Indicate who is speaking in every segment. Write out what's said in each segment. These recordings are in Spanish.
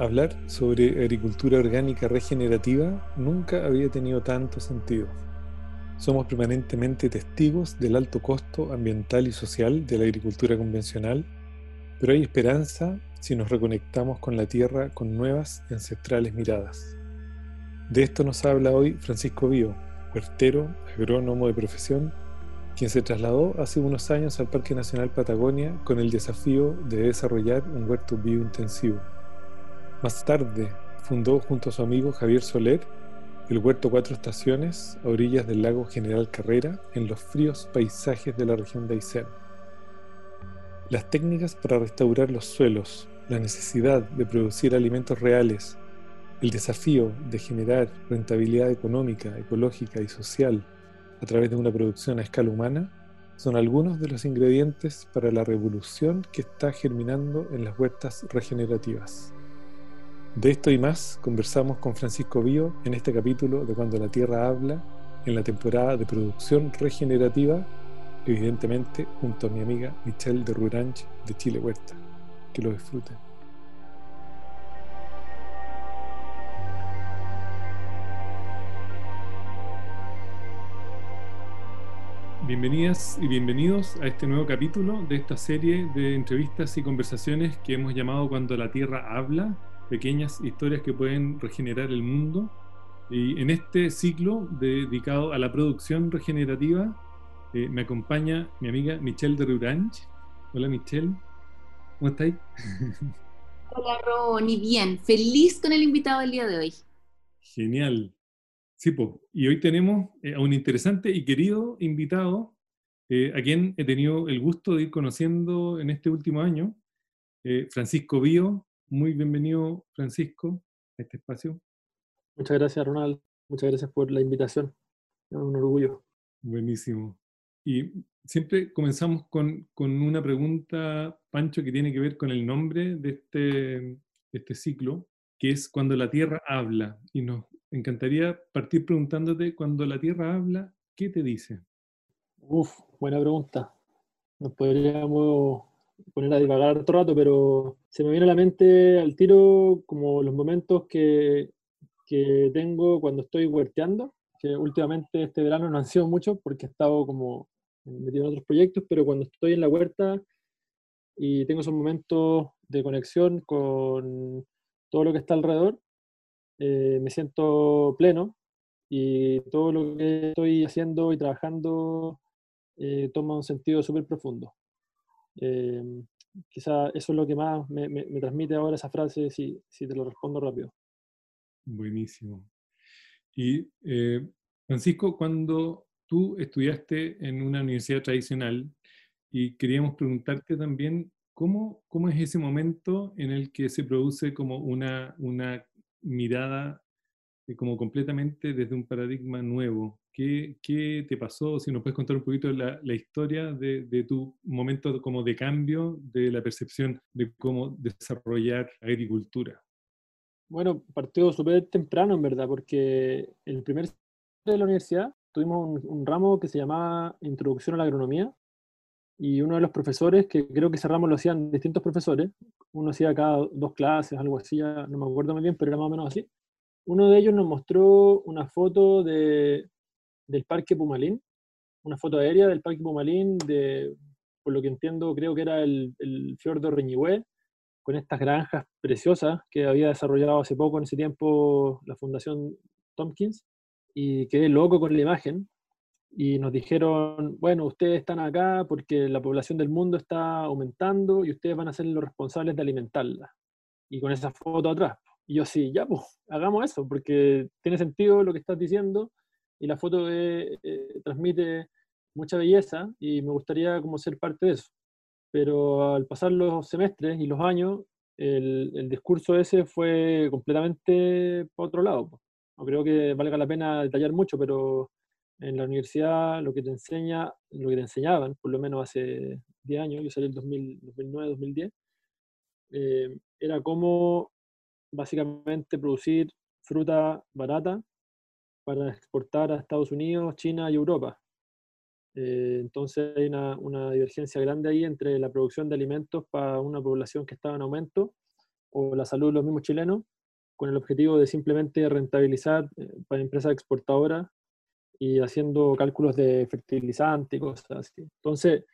Speaker 1: Hablar sobre agricultura orgánica regenerativa nunca había tenido tanto sentido. Somos permanentemente testigos del alto costo ambiental y social de la agricultura convencional, pero hay esperanza si nos reconectamos con la tierra con nuevas y ancestrales miradas. De esto nos habla hoy Francisco Bío, huertero, agrónomo de profesión, quien se trasladó hace unos años al Parque Nacional Patagonia con el desafío de desarrollar un huerto biointensivo. Más tarde fundó junto a su amigo Javier Soler el Huerto Cuatro Estaciones a orillas del lago General Carrera en los fríos paisajes de la región de Aysén. Las técnicas para restaurar los suelos, la necesidad de producir alimentos reales, el desafío de generar rentabilidad económica, ecológica y social a través de una producción a escala humana son algunos de los ingredientes para la revolución que está germinando en las huertas regenerativas. De esto y más conversamos con Francisco Bío en este capítulo de Cuando la Tierra habla, en la temporada de producción regenerativa, evidentemente junto a mi amiga Michelle de Ruranch de Chile Huerta. Que lo disfruten. Bienvenidas y bienvenidos a este nuevo capítulo de esta serie de entrevistas y conversaciones que hemos llamado Cuando la Tierra habla, pequeñas historias que pueden regenerar el mundo. Y en este ciclo dedicado a la producción regenerativa eh, me acompaña mi amiga Michelle de Ruranch. Hola Michelle, ¿cómo estáis?
Speaker 2: Hola Ronnie, bien, feliz con el invitado del día de hoy.
Speaker 1: Genial. Sí, pues, y hoy tenemos eh, a un interesante y querido invitado, eh, a quien he tenido el gusto de ir conociendo en este último año, Francisco Bío, muy bienvenido, Francisco, a este espacio.
Speaker 3: Muchas gracias, Ronald. Muchas gracias por la invitación. Es un orgullo.
Speaker 1: Buenísimo. Y siempre comenzamos con, con, una pregunta, Pancho, que tiene que ver con el nombre de este, este ciclo, que es cuando la Tierra habla. Y nos encantaría partir preguntándote, cuando la Tierra habla, ¿qué te dice?
Speaker 3: Uf, buena pregunta. Nos podríamos poner a divagar otro rato, pero se me viene a la mente al tiro como los momentos que, que tengo cuando estoy huerteando, que últimamente este verano no han sido muchos porque he estado como metido en otros proyectos, pero cuando estoy en la huerta y tengo esos momentos de conexión con todo lo que está alrededor, eh, me siento pleno y todo lo que estoy haciendo y trabajando eh, toma un sentido súper profundo. Eh, quizá eso es lo que más me, transmite ahora esa frase, si, si, te lo respondo rápido.
Speaker 1: Buenísimo. Y eh, Francisco, cuando tú estudiaste en una universidad tradicional y queríamos preguntarte también cómo, cómo es ese momento en el que se produce como una, una mirada como completamente desde un paradigma nuevo ¿Qué, ¿Qué, te pasó? Si nos puedes contar un poquito la, la historia de, de, tu momento como de cambio, de la percepción de cómo desarrollar agricultura.
Speaker 3: Bueno, partió súper temprano, en verdad, porque el primer de la universidad tuvimos un, un, ramo que se llamaba Introducción a la Agronomía, y uno de los profesores, que creo que ese ramo lo hacían distintos profesores, uno hacía cada dos clases, algo así, no me acuerdo muy bien, pero era más o menos así. Uno de ellos nos mostró una foto de del Parque Pumalín, una foto aérea del Parque Pumalín, de, por lo que entiendo, creo que era el, el fiordo Reñihue, con estas granjas preciosas que había desarrollado hace poco, en ese tiempo, la Fundación Tompkins, y quedé loco con la imagen. Y nos dijeron, bueno, ustedes están acá porque la población del mundo está aumentando y ustedes van a ser los responsables de alimentarla. Y con esa foto atrás. Y yo sí, ya, pues, hagamos eso, porque tiene sentido lo que estás diciendo y la foto eh, transmite mucha belleza y me gustaría como ser parte de eso. Pero al pasar los semestres y los años, el, el discurso ese fue completamente para otro lado. No creo que valga la pena detallar mucho, pero en la universidad lo que te enseña, lo que te enseñaban, por lo menos hace 10 años, yo salí en 2009, 2010, eh, era cómo básicamente producir fruta barata para exportar a Estados Unidos, China y Europa. Eh, entonces hay una, divergencia grande ahí entre la producción de alimentos para una población que estaba en aumento o la salud de los mismos chilenos, con el objetivo de simplemente rentabilizar eh, para empresas exportadoras y haciendo cálculos de fertilizante y cosas así. Entonces,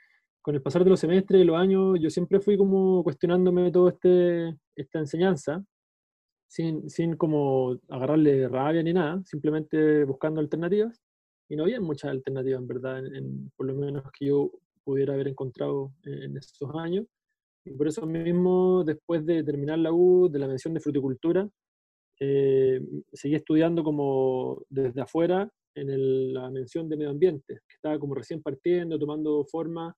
Speaker 3: con el pasar de los semestres y los años, yo siempre fui como cuestionándome todo este, esta enseñanza, sin, como agarrarle rabia ni nada, simplemente buscando alternativas. Y no había muchas alternativas, en verdad, en, por lo menos que yo pudiera haber encontrado en, esos años. Y por eso mismo, después de terminar la U, de la mención de fruticultura, eh, seguí estudiando como desde afuera en la mención de medio ambiente, que estaba como recién partiendo, tomando forma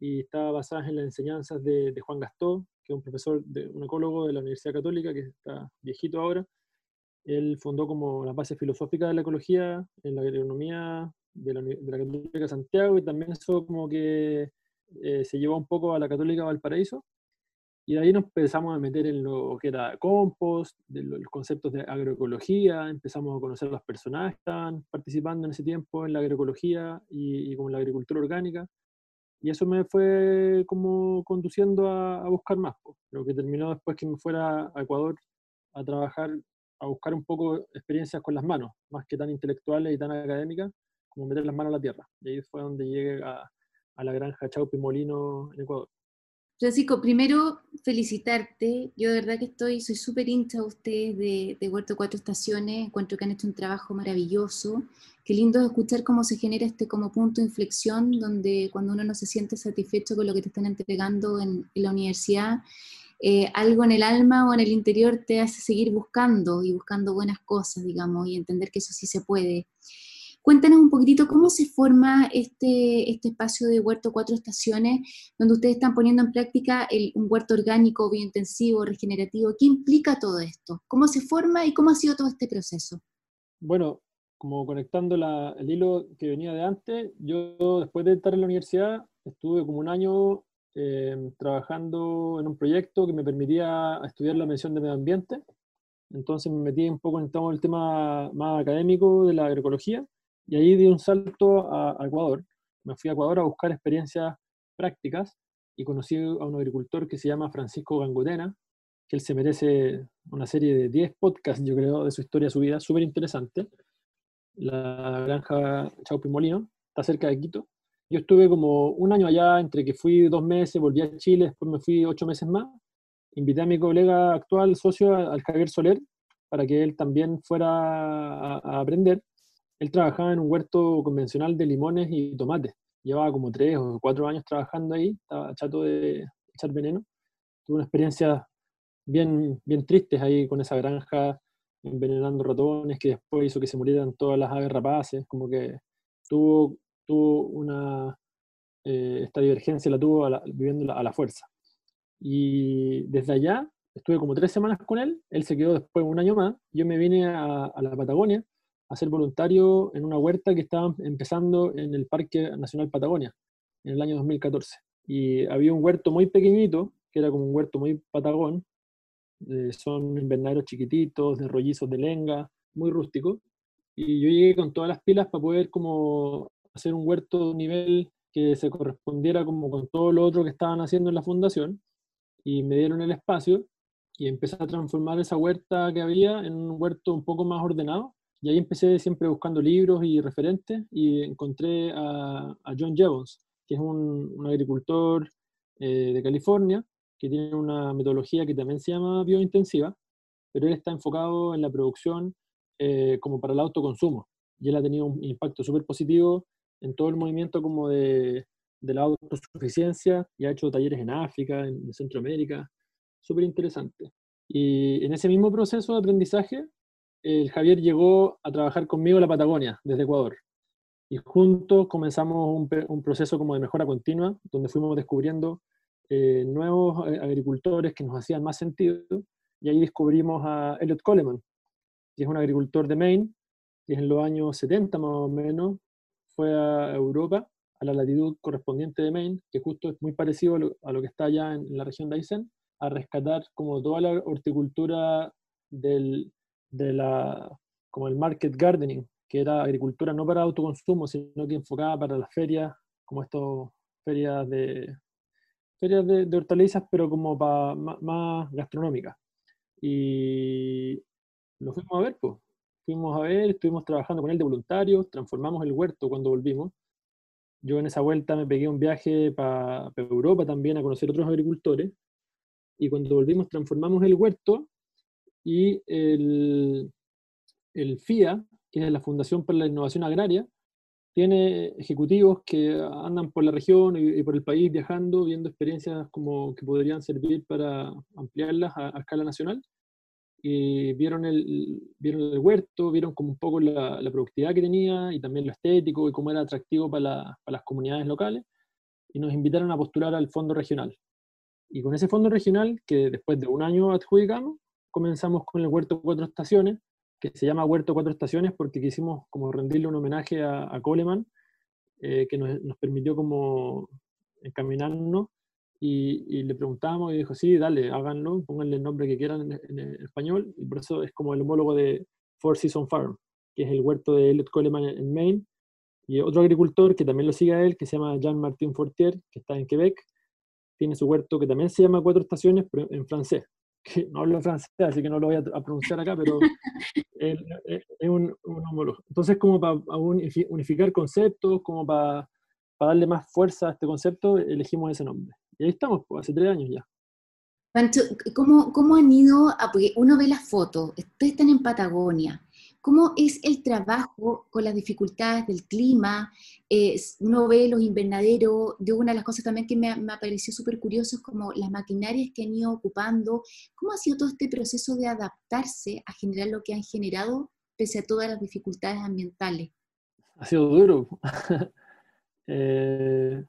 Speaker 3: y estaba basada en las enseñanzas de, Juan Gastó, que es un profesor, de, un ecólogo de la Universidad Católica, que está viejito ahora. Él fundó como la base filosófica de la ecología en la agronomía de la, de la Católica de Santiago y también eso como que eh, se llevó un poco a la Católica Valparaíso. Y de ahí nos empezamos a meter en lo que era compost, de los conceptos de agroecología, empezamos a conocer a los personajes que estaban participando en ese tiempo en la agroecología y, y con la agricultura orgánica. Y eso me fue como conduciendo a, buscar más. Lo que terminó después que me fuera a Ecuador a trabajar, a buscar un poco experiencias con las manos, más que tan intelectuales y tan académicas, como meter las manos a la tierra. Y ahí fue donde llegué a, a la granja Chaupi Molino en Ecuador.
Speaker 2: Francisco, primero felicitarte. Yo de verdad que estoy, soy súper hincha de ustedes de, de, Huerto Cuatro Estaciones. Encuentro que han hecho un trabajo maravilloso. Qué lindo escuchar cómo se genera este como punto de inflexión, donde cuando uno no se siente satisfecho con lo que te están entregando en, en la universidad, eh, algo en el alma o en el interior te hace seguir buscando y buscando buenas cosas, digamos, y entender que eso sí se puede. Cuéntanos un poquitito cómo se forma este, este espacio de huerto cuatro estaciones, donde ustedes están poniendo en práctica un huerto orgánico, biointensivo, regenerativo. ¿Qué implica todo esto? ¿Cómo se forma y cómo ha sido todo este proceso?
Speaker 3: Bueno, como conectando el hilo que venía de antes, yo después de estar en la universidad estuve como un año eh, trabajando en un proyecto que me permitía estudiar la mención de medio ambiente. Entonces me metí un poco en el tema más académico de la agroecología y ahí di un salto a, Ecuador. Me fui a Ecuador a buscar experiencias prácticas y conocí a un agricultor que se llama Francisco Gangotena, que él se merece una serie de 10 podcasts, yo creo, de su historia, su vida, súper interesante. La granja Chaupi Molino, está cerca de Quito. Yo estuve como un año allá, entre que fui dos meses, volví a Chile, después me fui ocho meses más. Invité a mi colega actual, socio, al Javier Soler, para que él también fuera a aprender él trabajaba en un huerto convencional de limones y tomates. Llevaba como tres o cuatro años trabajando ahí, estaba chato de echar veneno. Tuve una experiencia bien, bien tristes ahí con esa granja, envenenando ratones, que después hizo que se murieran todas las aves rapaces, como que tuvo, tuvo una, eh, esta divergencia la tuvo viviendo a la fuerza. Y desde allá estuve como tres semanas con él, él se quedó después un año más, yo me vine a la Patagonia a ser voluntario en una huerta que estaba empezando en el Parque Nacional Patagonia, en el año 2014. Y había un huerto muy pequeñito, que era como un huerto muy patagón, eh, son invernaderos chiquititos, de rollizos de lenga, muy rústico. Y yo llegué con todas las pilas para poder como hacer un huerto de nivel que se correspondiera como con todo lo otro que estaban haciendo en la fundación. Y me dieron el espacio y empecé a transformar esa huerta que había en un huerto un poco más ordenado y ahí empecé siempre buscando libros y referentes y encontré a, John Jevons, que es un, agricultor eh, de California, que tiene una metodología que también se llama biointensiva, pero él está enfocado en la producción eh, como para el autoconsumo. Y él ha tenido un impacto súper positivo en todo el movimiento como de, de, la autosuficiencia y ha hecho talleres en África, en Centroamérica, súper interesante. Y en ese mismo proceso de aprendizaje el Javier llegó a trabajar conmigo en la Patagonia, desde Ecuador. Y juntos comenzamos un, proceso como de mejora continua, donde fuimos descubriendo eh, nuevos eh, agricultores que nos hacían más sentido, y ahí descubrimos a Elliot Coleman, que es un agricultor de Maine, que en los años 70 más o menos fue a Europa, a la latitud correspondiente de Maine, que justo es muy parecido a lo, que está allá en, la región de Aysén, a rescatar como toda la horticultura del, de la, como el market gardening, que era agricultura no para autoconsumo, sino que enfocada para las ferias, como estas ferias de ferias de, hortalizas, pero como para más, gastronómicas. Y lo fuimos a ver, pues. Fuimos a ver, estuvimos trabajando con él de voluntarios, transformamos el huerto cuando volvimos. Yo en esa vuelta me pegué un viaje para Europa también a conocer otros agricultores. Y cuando volvimos transformamos el huerto y el, el FIA, que es la Fundación para la Innovación Agraria, tiene ejecutivos que andan por la región y, por el país viajando, viendo experiencias como que podrían servir para ampliarlas a, escala nacional. Y vieron el, vieron el huerto, vieron como un poco la, productividad que tenía y también lo estético y cómo era atractivo para, para las comunidades locales. Y nos invitaron a postular al fondo regional. Y con ese fondo regional, que después de un año adjudicamos, comenzamos con el huerto cuatro estaciones, que se llama Huerto Cuatro Estaciones porque quisimos como rendirle un homenaje a, Coleman, eh, que nos, nos, permitió como encaminarnos y, le preguntamos y dijo, sí, dale, háganlo, pónganle el nombre que quieran en, español, y por eso es como el homólogo de Four Season Farm, que es el huerto de Elliot Coleman en, Maine, y otro agricultor que también lo sigue a él, que se llama Jean-Martin Fortier, que está en Quebec, tiene su huerto que también se llama Cuatro Estaciones, pero en francés no hablo francés, así que no lo voy a, pronunciar acá, pero es, un, homólogo. Entonces, como para unificar conceptos, como para, darle más fuerza a este concepto, elegimos ese nombre. Y ahí estamos, pues, hace tres años ya.
Speaker 2: Pancho, ¿cómo, ¿cómo, han ido? A, porque uno ve las fotos, ustedes están en Patagonia, ¿Cómo es el trabajo con las dificultades del clima? Eh, uno ve los invernaderos, de una de las cosas también que me, me pareció súper curioso es como las maquinarias que han ido ocupando. ¿Cómo ha sido todo este proceso de adaptarse a generar lo que han generado pese a todas las dificultades ambientales?
Speaker 3: Ha sido duro. Eh,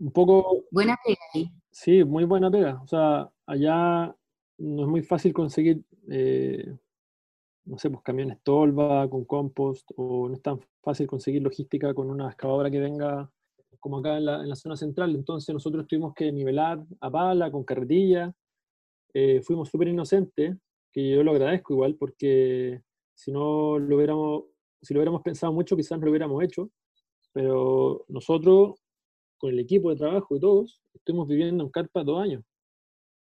Speaker 3: un poco...
Speaker 2: Buena pega ahí.
Speaker 3: Sí, muy buena pega. O sea, allá no es muy fácil conseguir eh, no sé, pues camiones tolva con compost, o no es tan fácil conseguir logística con una excavadora que venga como acá en la, zona central. Entonces nosotros tuvimos que nivelar a pala, con carretilla. Eh, fuimos súper inocentes, que yo lo agradezco igual, porque si no lo hubiéramos, si lo hubiéramos pensado mucho, quizás no lo hubiéramos hecho. Pero nosotros, con el equipo de trabajo y todos, estuvimos viviendo en carpa dos años.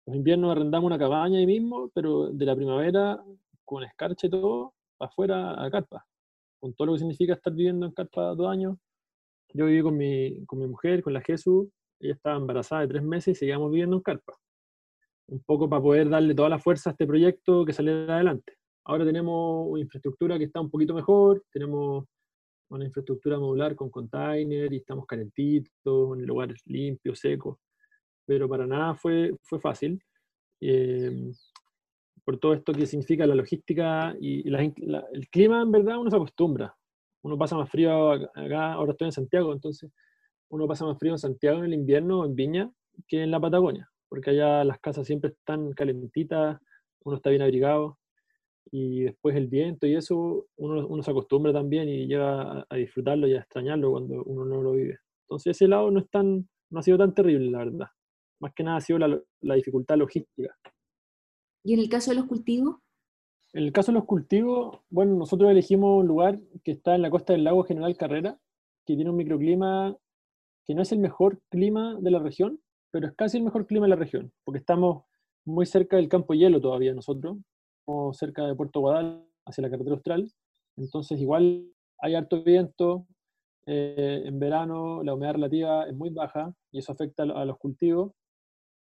Speaker 3: Los inviernos arrendamos una cabaña ahí mismo, pero de la primavera con escarcha y todo, afuera a carpa, con todo lo que significa estar viviendo en carpa dos años. Yo viví con mi, con mi mujer, con la Jesús, ella estaba embarazada de tres meses y seguíamos viviendo en carpa. Un poco para poder darle toda la fuerza a este proyecto que saliera adelante. Ahora tenemos una infraestructura que está un poquito mejor, tenemos una infraestructura modular con container y estamos calentitos, en lugares limpios, secos, pero para nada fue, fue fácil. Eh, por todo esto que significa la logística y el clima, en verdad, uno se acostumbra. Uno pasa más frío acá, ahora estoy en Santiago, entonces uno pasa más frío en Santiago en el invierno, en Viña, que en la Patagonia, porque allá las casas siempre están calentitas, uno está bien abrigado, y después el viento y eso, uno, se acostumbra también y llega a, disfrutarlo y a extrañarlo cuando uno no lo vive. Entonces ese lado no, es tan, no ha sido tan terrible, la verdad. Más que nada ha sido la dificultad logística.
Speaker 2: ¿Y en el caso de los cultivos?
Speaker 3: En el caso de los cultivos, bueno, nosotros elegimos un lugar que está en la costa del lago General Carrera, que tiene un microclima que no es el mejor clima de la región, pero es casi el mejor clima de la región, porque estamos muy cerca del campo hielo todavía nosotros, estamos cerca de Puerto Guadal, hacia la carretera austral, entonces igual hay harto viento, eh, en verano la humedad relativa es muy baja y eso afecta a los cultivos,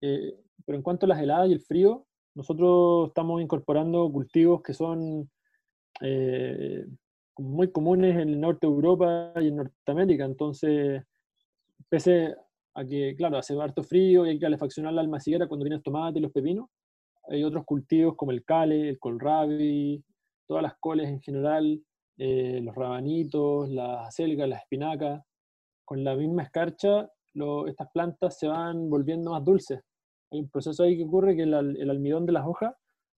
Speaker 3: eh, pero en cuanto a las heladas y el frío, nosotros estamos incorporando cultivos que son eh, muy comunes en el norte de Europa y en Norteamérica. Entonces, pese a que, claro, hace harto frío y hay que calefaccionar la almaciguera cuando vienen los tomates y los pepinos, hay otros cultivos como el cale, el colrabi, todas las coles en general, eh, los rabanitos, las acelgas, las espinacas. Con la misma escarcha estas plantas se van volviendo más dulces. Hay un proceso ahí que ocurre que el, almidón de las hojas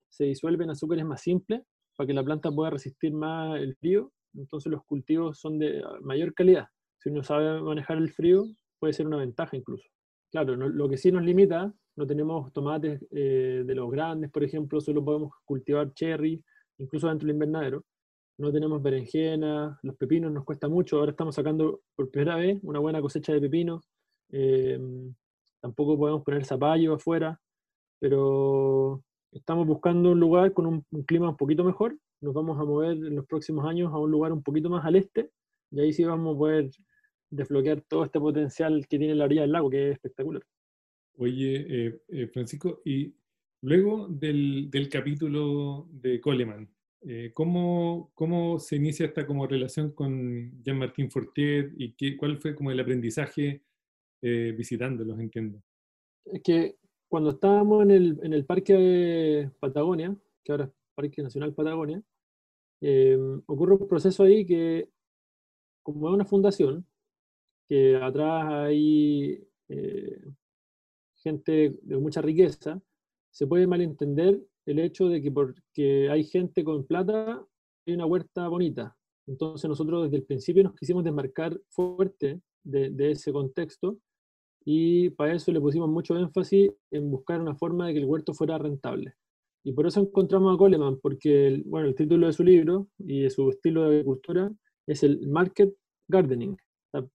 Speaker 3: se disuelve en azúcares más simples para que la planta pueda resistir más el frío. Entonces los cultivos son de mayor calidad. Si uno sabe manejar el frío, puede ser una ventaja incluso. Claro, lo que sí nos limita, no tenemos tomates eh, de los grandes, por ejemplo, solo podemos cultivar cherry, incluso dentro del invernadero. No tenemos berenjena, los pepinos nos cuesta mucho. Ahora estamos sacando por primera vez una buena cosecha de pepinos. Eh, tampoco podemos poner zapallo afuera, pero estamos buscando un lugar con un, clima un poquito mejor. Nos vamos a mover en los próximos años a un lugar un poquito más al este y ahí sí vamos a poder desbloquear todo este potencial que tiene la orilla del lago, que es espectacular.
Speaker 1: Oye, eh, eh, Francisco, y luego del, del capítulo de Coleman, eh, ¿cómo, ¿cómo, se inicia esta como relación con Jean-Martin Fortier y qué, cuál fue como el aprendizaje visitándolos, entiendo?
Speaker 3: Es que cuando estábamos en el, en el Parque de Patagonia, que ahora es Parque Nacional Patagonia, ocurre un proceso ahí que, como es una fundación, que atrás hay eh, gente de mucha riqueza, se puede malentender el hecho de que porque hay gente con plata, hay una huerta bonita. Entonces nosotros desde el principio nos quisimos desmarcar fuerte de, de ese contexto y para eso le pusimos mucho énfasis en buscar una forma de que el huerto fuera rentable. Y por eso encontramos a Coleman, porque el, bueno, el título de su libro y de su estilo de agricultura es el Market Gardening,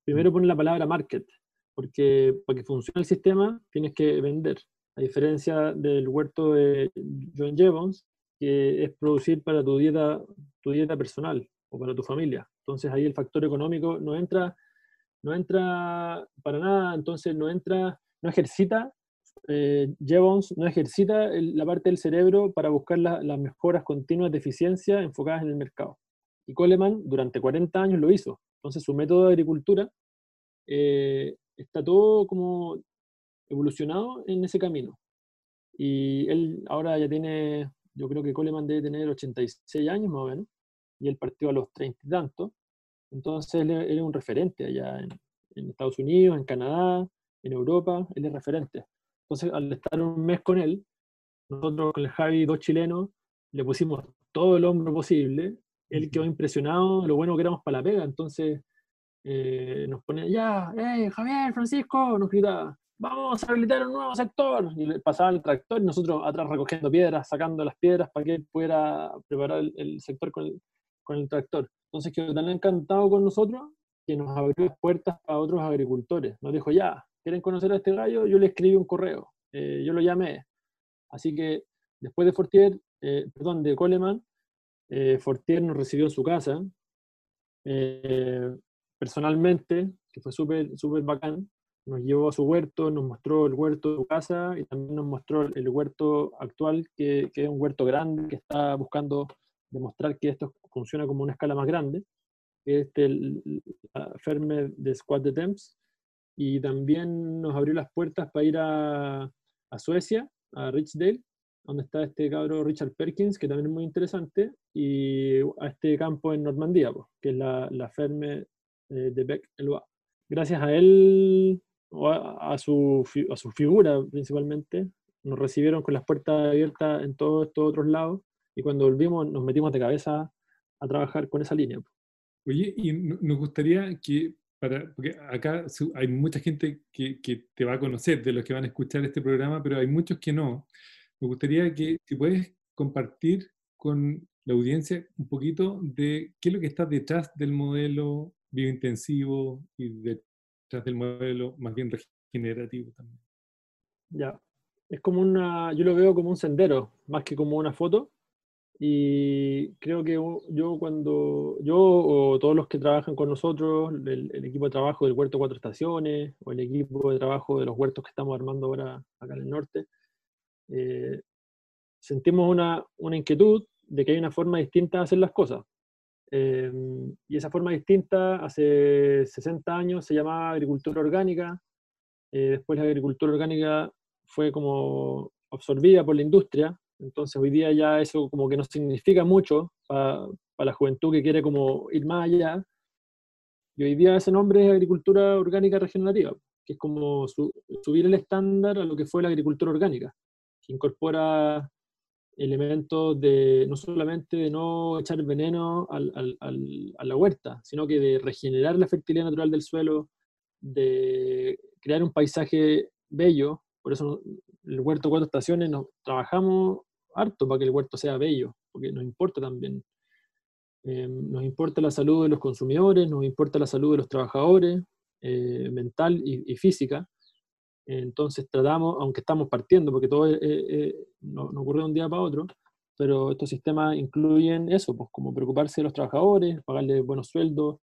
Speaker 3: primero pone la palabra market, porque para que funcione el sistema tienes que vender, a diferencia del huerto de John Jevons, que es producir para tu dieta, tu dieta personal o para tu familia. Entonces ahí el factor económico no entra, no entra para nada, entonces no entra, no ejercita, eh, Jevons no ejercita la parte del cerebro para buscar las mejoras continuas de eficiencia enfocadas en el mercado. Y Coleman durante 40 años lo hizo. Entonces su método de agricultura eh, está todo como evolucionado en ese camino. Y él ahora ya tiene, yo creo que Coleman debe tener 86 años más o menos, y él partió a los 30 y tantos. Entonces él, es un referente allá en, en, Estados Unidos, en Canadá, en Europa, él es referente. Entonces al estar un mes con él, nosotros con el Javi, dos chilenos, le pusimos todo el hombro posible él quedó impresionado lo bueno que éramos para la pega, entonces eh, nos ponía, ya, hey, Javier, Francisco, nos gritaba, vamos a habilitar un nuevo sector. Y le pasaba el tractor y nosotros atrás recogiendo piedras, sacando las piedras para que él pudiera preparar el, sector con el, con el, tractor. Entonces quedó tan encantado con nosotros que nos abrió puertas a otros agricultores. Nos dijo, ya, ¿quieren conocer a este gallo? Yo le escribí un correo, eh, yo lo llamé. Así que después de Fortier, eh, perdón, de Coleman, eh, Fortier nos recibió en su casa, eh, personalmente, que fue súper súper bacán, nos llevó a su huerto, nos mostró el huerto de su casa y también nos mostró el huerto actual, que, que es un huerto grande, que está buscando demostrar que esto funciona como una escala más grande, que es el, la Ferme de Squad de Temps, y también nos abrió las puertas para ir a, a Suecia, a Richdale, donde está este cabro Richard Perkins, que también es muy interesante, y a este campo en Normandía, que es la, la Ferme eh, de bec eloi Gracias a él, o a, su, a su figura principalmente, nos recibieron con las puertas abiertas en todos estos otros lados, y cuando volvimos nos metimos de cabeza a trabajar con esa línea.
Speaker 1: Oye, y nos gustaría que, para, porque acá hay mucha gente que, que te va a conocer de los que van a escuchar este programa, pero hay muchos que no. Me gustaría que si puedes compartir con la audiencia un poquito de qué es lo que está detrás del modelo biointensivo y detrás del modelo más bien regenerativo también.
Speaker 3: Ya, es como una, yo lo veo como un sendero, más que como una foto. Y creo que yo cuando, yo o todos los que trabajan con nosotros, el, el, equipo de trabajo del Huerto Cuatro Estaciones, o el equipo de trabajo de los huertos que estamos armando ahora acá en el norte, eh, sentimos una, una, inquietud de que hay una forma distinta de hacer las cosas. Eh, y esa forma distinta hace 60 años se llamaba agricultura orgánica, eh, después la agricultura orgánica fue como absorbida por la industria, entonces hoy día ya eso como que no significa mucho para, para la juventud que quiere como ir más allá, y hoy día ese nombre es agricultura orgánica regenerativa. que es como subir el estándar a lo que fue la agricultura orgánica, que incorpora elementos de no solamente de no echar veneno al, a la huerta, sino que de regenerar la fertilidad natural del suelo, de crear un paisaje bello. Por eso el huerto cuatro estaciones nos trabajamos harto para que el huerto sea bello, porque nos importa también. Eh, nos importa la salud de los consumidores, nos importa la salud de los trabajadores, eh, mental y, física. Entonces tratamos, aunque estamos partiendo, porque todo no, no, ocurre de un día para otro, pero estos sistemas incluyen eso, pues como preocuparse de los trabajadores, pagarles buenos sueldos,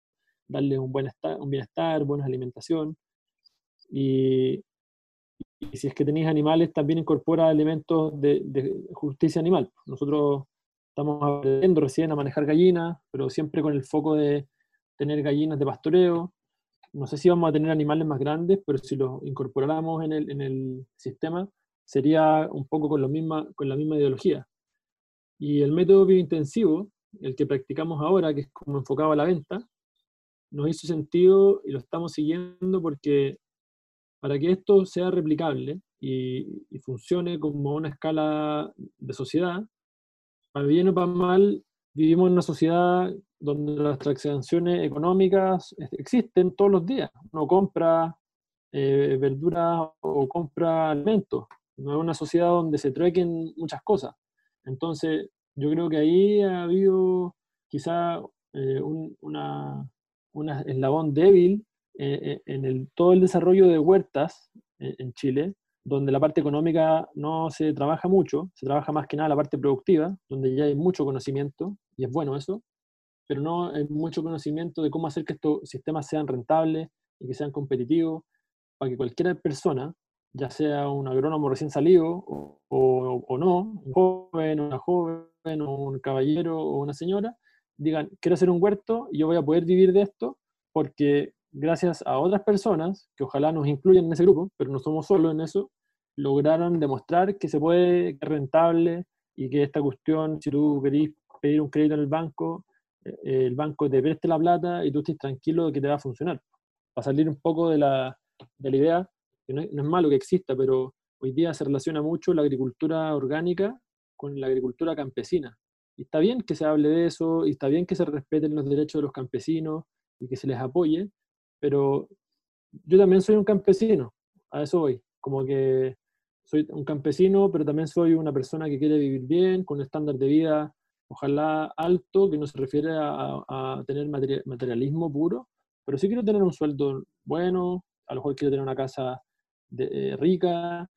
Speaker 3: darles un, buen un bienestar, buena alimentación. Y, y si es que tenéis animales, también incorpora elementos de, de, justicia animal. Nosotros estamos aprendiendo recién a manejar gallinas, pero siempre con el foco de tener gallinas de pastoreo, no sé si vamos a tener animales más grandes, pero si los incorporáramos en el, en el sistema, sería un poco con, lo misma, con la misma ideología. Y el método biointensivo, el que practicamos ahora, que es como enfocado a la venta, nos hizo sentido y lo estamos siguiendo porque para que esto sea replicable y, y funcione como una escala de sociedad, para bien o para mal, vivimos en una sociedad donde las transacciones económicas existen todos los días. Uno compra eh, verduras o compra alimentos. No es una sociedad donde se truequen muchas cosas. Entonces, yo creo que ahí ha habido quizá eh, un una, una, eslabón débil eh, en el, todo el desarrollo de huertas en Chile, donde la parte económica no se trabaja mucho, se trabaja más que nada la parte productiva, donde ya hay mucho conocimiento, y es bueno eso, pero no hay mucho conocimiento de cómo hacer que estos sistemas sean rentables y que sean competitivos, para que cualquier persona, ya sea un agrónomo recién salido o, o, no, un joven, una joven, o un caballero o una señora, digan, quiero hacer un huerto y yo voy a poder vivir de esto porque gracias a otras personas, que ojalá nos incluyan en ese grupo, pero no somos solos en eso, lograron demostrar que se puede, que es rentable y que esta cuestión, si tú querís pedir un crédito en el banco, eh, el banco te preste la plata y tú estés tranquilo de que te va a funcionar. Para salir un poco de la, de la idea, que no, no es malo que exista, pero hoy día se relaciona mucho la agricultura orgánica con la agricultura campesina. Y está bien que se hable de eso, y está bien que se respeten los derechos de los campesinos y que se les apoye, pero yo también soy un campesino, a eso voy, como que soy un campesino, pero también soy una persona que quiere vivir bien, con un estándar de vida, ojalá alto, que no se refiere a, tener materialismo puro, pero sí quiero tener un sueldo bueno, a lo mejor quiero tener una casa de, eh, rica,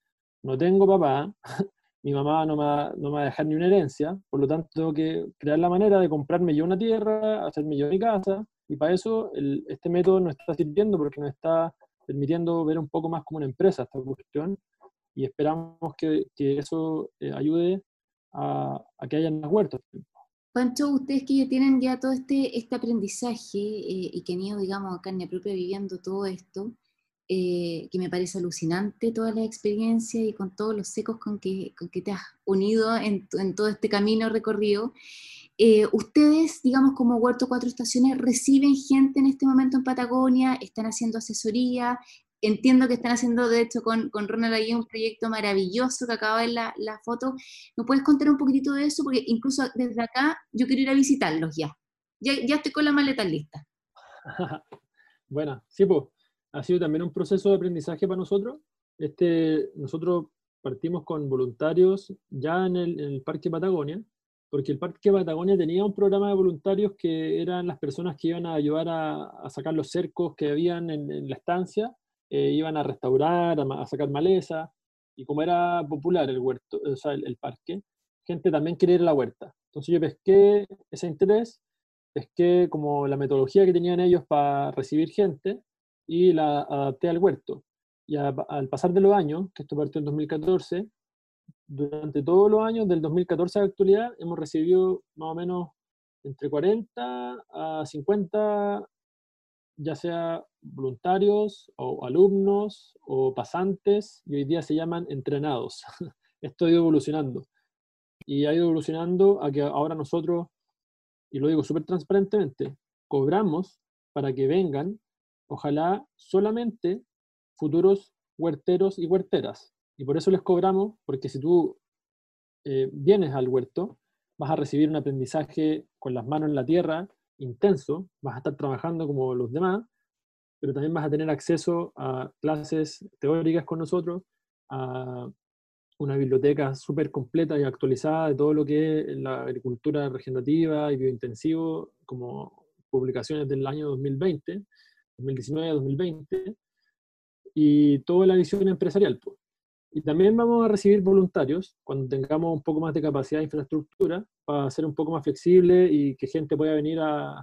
Speaker 3: no tengo papá, mi mamá no me, va, no me va a dejar ni una herencia, por lo tanto tengo que crear la manera de comprarme yo una tierra, hacerme yo mi casa, y para eso este método nos está sirviendo porque nos está permitiendo ver un poco más como una empresa esta cuestión y esperamos que, que eso eh, ayude a, a, que haya más huertos.
Speaker 2: Pancho, ustedes que ya tienen ya todo este, este aprendizaje eh, y que han ido, digamos, a carne propia viviendo todo esto, eh, que me parece alucinante toda la experiencia y con todos los secos con que, con que te has unido en, en todo este camino recorrido, eh, ustedes, digamos, como Huerto Cuatro Estaciones, reciben gente en este momento en Patagonia, están haciendo asesoría. Entiendo que están haciendo, de hecho, con, Ronald ahí un proyecto maravilloso que acaba ver la, foto. ¿Me puedes contar un poquitito de eso? Porque incluso desde acá yo quiero ir a visitarlos ya. Ya, ya estoy con la maleta lista.
Speaker 3: bueno, sí, pues, ha sido también un proceso de aprendizaje para nosotros. Este, nosotros partimos con voluntarios ya en en el Parque Patagonia, porque el Parque Patagonia tenía un programa de voluntarios que eran las personas que iban a ayudar a, sacar los cercos que habían en, la estancia, eh, iban a restaurar, a, sacar maleza, y como era popular el huerto, o sea, el, parque, gente también quería ir a la huerta. Entonces yo pesqué ese interés, pesqué como la metodología que tenían ellos para recibir gente y la adapté al huerto. Y al pasar de los años, que esto partió en 2014, durante todos los años, del 2014 a la actualidad, hemos recibido más o menos entre 40 a 50, ya sea voluntarios o alumnos o pasantes, y hoy día se llaman entrenados. Esto ha ido evolucionando. Y ha ido evolucionando a que ahora nosotros, y lo digo súper transparentemente, cobramos para que vengan, ojalá solamente futuros huerteros y huerteras. Y por eso les cobramos, porque si tú eh, vienes al huerto, vas a recibir un aprendizaje con las manos en la tierra intenso, vas a estar trabajando como los demás, pero también vas a tener acceso a clases teóricas con nosotros, a una biblioteca súper completa y actualizada de todo lo que es la agricultura regenerativa y biointensivo, como publicaciones del año 2020, 2019-2020, y toda la visión empresarial. Y también vamos a recibir voluntarios cuando tengamos un poco más de capacidad de infraestructura para ser un poco más flexible y que gente pueda venir a,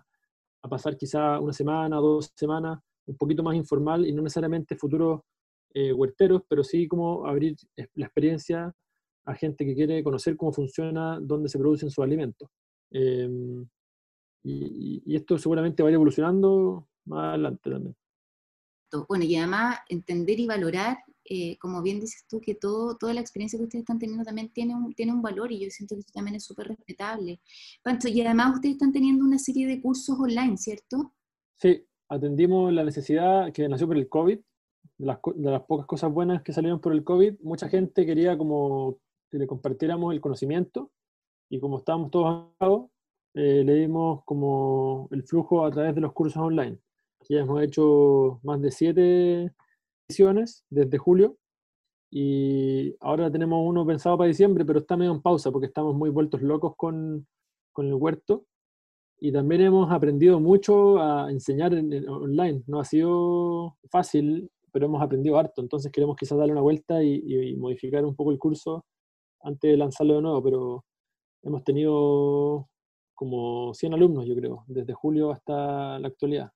Speaker 3: a pasar quizá una semana, dos semanas, un poquito más informal y no necesariamente futuros eh, huerteros, pero sí como abrir la experiencia a gente que quiere conocer cómo funciona, dónde se producen sus alimentos. Em, y, esto seguramente va a ir evolucionando más adelante también.
Speaker 2: Bueno, y además entender y valorar, eh, como bien dices tú, que todo, toda la experiencia que ustedes están teniendo también tiene un, tiene un valor y yo siento que eso también es súper respetable. Pancho, y además ustedes están teniendo una serie de cursos online, ¿cierto?
Speaker 3: Sí, atendimos la necesidad que nació por el COVID, de las, de las, pocas cosas buenas que salieron por el COVID, mucha gente quería como que le compartiéramos el conocimiento y como estábamos todos a eh, le dimos como el flujo a través de los cursos online. Ya hemos hecho más de siete ediciones desde julio y ahora tenemos uno pensado para diciembre, pero está medio en pausa porque estamos muy vueltos locos con, con el huerto y también hemos aprendido mucho a enseñar en, online. No ha sido fácil, pero hemos aprendido harto. Entonces queremos quizás darle una vuelta y, modificar un poco el curso antes de lanzarlo de nuevo, pero hemos tenido como 100 alumnos, yo creo, desde julio hasta la actualidad.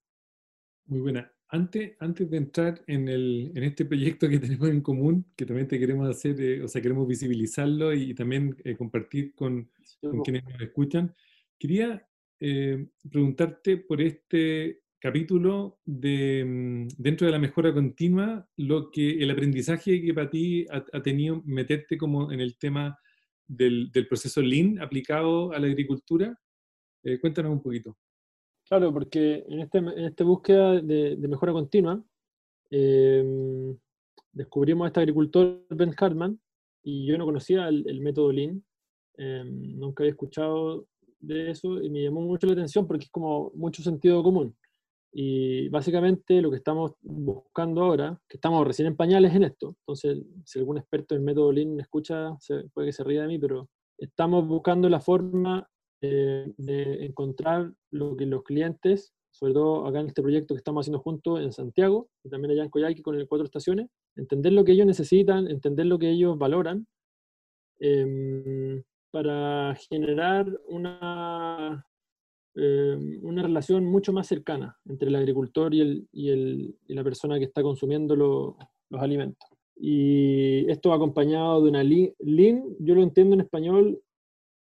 Speaker 1: Muy buena. Antes, antes de entrar en, el, en este proyecto que tenemos en común, que también te queremos hacer, eh, o sea, queremos visibilizarlo y, también eh, compartir con, con quienes nos escuchan, quería eh, preguntarte por este capítulo de mm, dentro de la mejora continua, lo que el aprendizaje que para ti ha, tenido meterte como en el tema del, proceso Lean aplicado a la agricultura. Eh, cuéntanos un poquito.
Speaker 3: Claro, porque en, este, en esta búsqueda de, mejora continua, em, descubrimos a este agricultor, Ben Hartman, y yo no conocía el, método Lean, em, nunca había escuchado de eso y me llamó mucho la atención porque es como mucho sentido común. Y básicamente lo que estamos buscando ahora, que estamos recién en pañales en esto, entonces si algún experto en método Lean me escucha, se, puede que se ría de mí, pero estamos buscando la forma eh, de encontrar lo que los clientes, sobre todo acá en este proyecto que estamos haciendo juntos en Santiago, y también allá en Coyhaique con el Cuatro Estaciones, entender lo que ellos necesitan, entender lo que ellos valoran, eh, para generar una, eh, una relación mucho más cercana entre el agricultor y, el, y, el, y la persona que está consumiendo los alimentos. Y esto acompañado de una lean, yo lo entiendo en español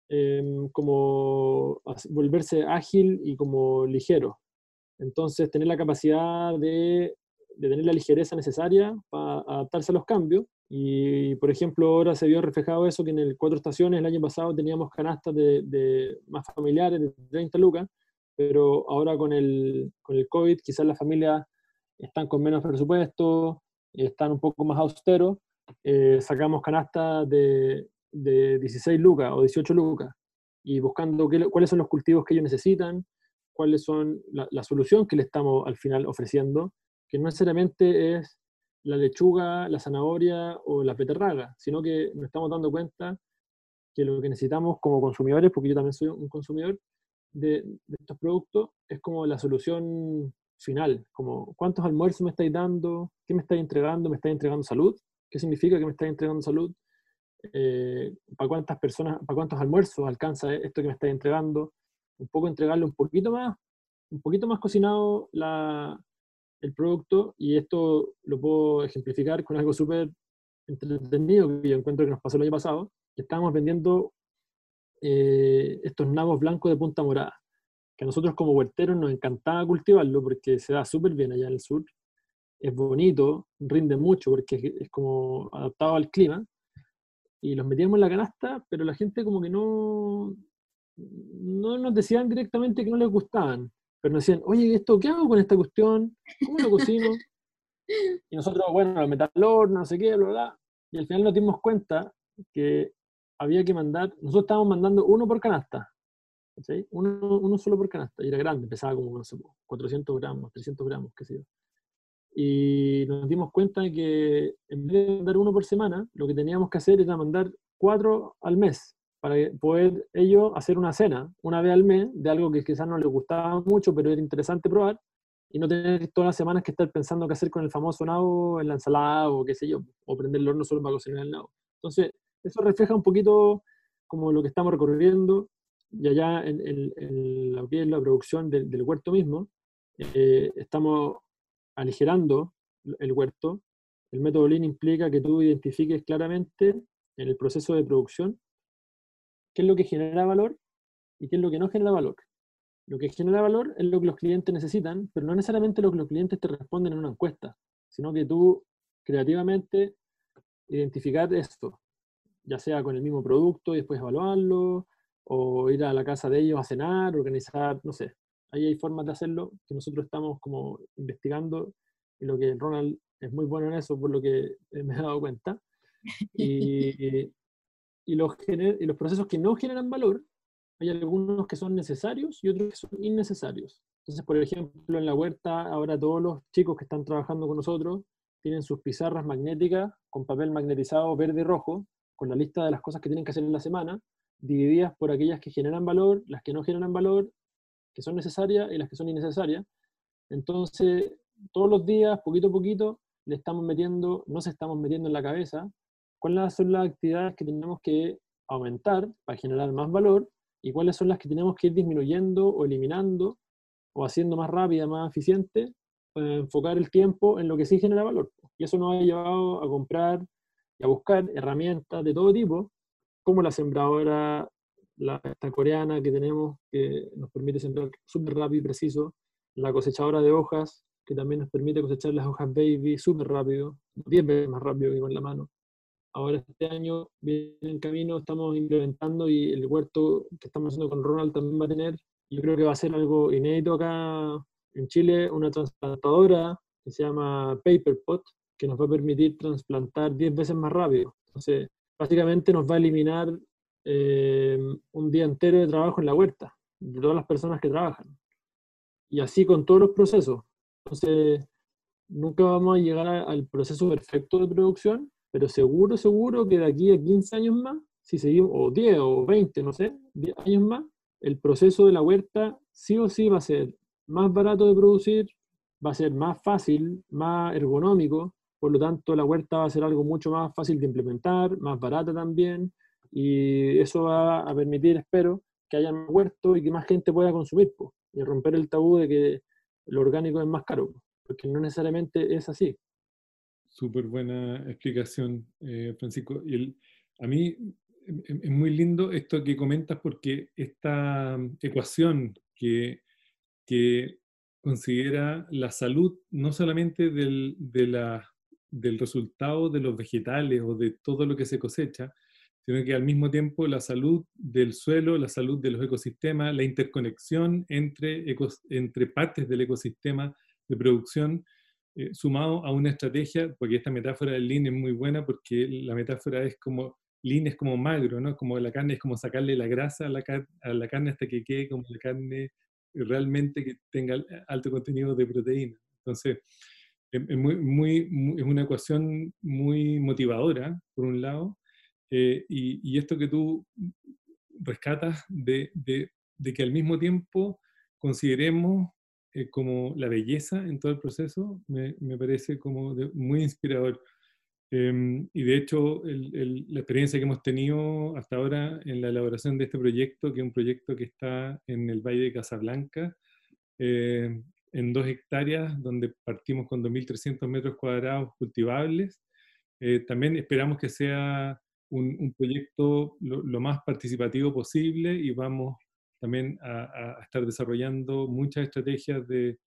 Speaker 3: em, como volverse ágil y como ligero. Entonces, tener la capacidad de, de tener la ligereza necesaria para adaptarse a los cambios y, por ejemplo, ahora se vio reflejado eso que en el Cuatro Estaciones el año pasado teníamos canastas de, de más familiares de 30 lucas, pero ahora con el, con el COVID quizás las familias están con menos presupuesto, están un poco más austeros, eh, sacamos canastas de, de 16 lucas o 18 lucas y buscando qué, cuáles son los cultivos que ellos necesitan, cuáles son la, solución que le estamos al final ofreciendo, que no necesariamente es la lechuga, la zanahoria o la peterraga, sino que nos estamos dando cuenta que lo que necesitamos como consumidores, porque yo también soy un consumidor de, estos productos, es como la solución final, como cuántos almuerzos me estáis dando, qué me estáis entregando, me estáis entregando salud, qué significa que me estáis entregando salud, eh, para cuántas personas, para cuántos almuerzos alcanza esto que me estáis entregando, un poco entregarle un poquito más, un poquito más cocinado la, el producto y esto lo puedo ejemplificar con algo súper entretenido que yo encuentro que nos pasó el año pasado, que estábamos vendiendo eh, estos nabos blancos de punta morada, que a nosotros como huerteros nos encantaba cultivarlo porque se da súper bien allá en el sur, es bonito, rinde mucho porque es, como adaptado al clima, y los metíamos en la canasta, pero la gente como que no, no nos decían directamente que no les gustaban pero nos decían, oye, ¿esto qué hago con esta cuestión? ¿Cómo lo cocino? Y nosotros, bueno, metalor, no sé qué, bla, bla. Y al final nos dimos cuenta que había que mandar, nosotros estábamos mandando uno por canasta. ¿sí? Uno, uno solo por canasta. Y era grande, pesaba como, no sé, 400 gramos, 300 gramos, qué sé yo. Y nos dimos cuenta de que en vez de mandar uno por semana, lo que teníamos que hacer era mandar cuatro al mes para poder ellos hacer una cena una vez al mes de algo que quizás no les gustaba mucho, pero era interesante probar y no tener todas las semanas que estar pensando qué hacer con el famoso nabo en la ensalada o qué sé yo, o prender el horno solo para cocinar el nabo. Entonces, eso refleja un poquito como lo que estamos recorriendo y allá en, lo que es la producción del, huerto mismo, eh, estamos aligerando el huerto. El método Lean implica que tú identifiques claramente en el proceso de producción qué es lo que genera valor y qué es lo que no genera valor. Lo que genera valor es lo que los clientes necesitan, pero no necesariamente lo que los clientes te responden en una encuesta, sino que tú creativamente identificar esto, ya sea con el mismo producto y después evaluarlo, o ir a la casa de ellos a cenar, organizar, no sé. Ahí hay formas de hacerlo que nosotros estamos como investigando y lo que Ronald es muy bueno en eso, por lo que me he dado cuenta. Y, los procesos que no generan valor hay algunos que son necesarios y otros que son innecesarios. Entonces, por ejemplo, en la huerta, ahora todos los chicos que están trabajando con nosotros tienen sus pizarras magnéticas con papel magnetizado verde y rojo, con la lista de las cosas que tienen que hacer en la semana, divididas por aquellas que generan valor, las que no generan valor, que son necesarias y las que son innecesarias. Entonces, todos los días, poquito a poquito, le estamos metiendo, nos estamos metiendo en la cabeza cuáles son las actividades que tenemos que aumentar para generar más valor y cuáles son las que tenemos que ir disminuyendo o eliminando o haciendo más rápida, más eficiente, enfocar el tiempo en lo que sí genera valor. Y eso nos ha llevado a comprar y a buscar herramientas de todo tipo, como la sembradora, la esta coreana que tenemos, que nos permite sembrar súper rápido y preciso, la cosechadora de hojas, que también nos permite cosechar las hojas baby súper rápido, 10 veces más rápido que con la mano. Ahora este año viene en camino, estamos implementando y el huerto que estamos haciendo con Ronald también va a tener, yo creo que va a ser algo inédito acá en Chile, una trasplantadora que se llama PaperPot, que nos va a permitir trasplantar 10 veces más rápido. Entonces, básicamente nos va a eliminar eh, un día entero de trabajo en la huerta, de todas las personas que trabajan. Y así con todos los procesos. Entonces, nunca vamos a llegar al proceso perfecto de producción, pero seguro, seguro que de aquí a 15 años más, si seguimos, o 10 o 20, no sé, 10 años más, el proceso de la huerta sí o sí va a ser más barato de producir, va a ser más fácil, más ergonómico, por lo tanto la huerta va a ser algo mucho más fácil de implementar, más barata también, y eso va a permitir, espero, que haya más huertos y que más gente pueda consumir, y romper el tabú de que lo orgánico es más caro, porque no necesariamente es así.
Speaker 1: Súper buena explicación, eh, Francisco. Y a mí em, em, es muy lindo esto que comentas porque esta ecuación que, que considera la salud no solamente del, del resultado de los vegetales o de todo lo que se cosecha, sino que al mismo tiempo la salud del suelo, la salud de los ecosistemas, la interconexión entre, entre partes del ecosistema de producción eh, sumado a una estrategia, porque esta metáfora del lean es muy buena, porque la metáfora es como, lean es como magro, ¿no? Como la carne es como sacarle la grasa a la, a la carne hasta que quede como la carne realmente que tenga alto contenido de proteína. Entonces, es, muy, muy, es una ecuación muy motivadora, por un lado, eh, y, y, esto que tú rescatas de, de, de que al mismo tiempo consideremos eh, como la belleza en todo el proceso me, me parece como muy inspirador. Em, y de hecho, la experiencia que hemos tenido hasta ahora en la elaboración de este proyecto, que es un proyecto que está en el Valle de Casablanca, eh, en dos hectáreas, donde partimos con 2.300 metros cuadrados cultivables. Eh, también esperamos que sea un, proyecto lo, más participativo posible y vamos también a, estar desarrollando muchas estrategias de,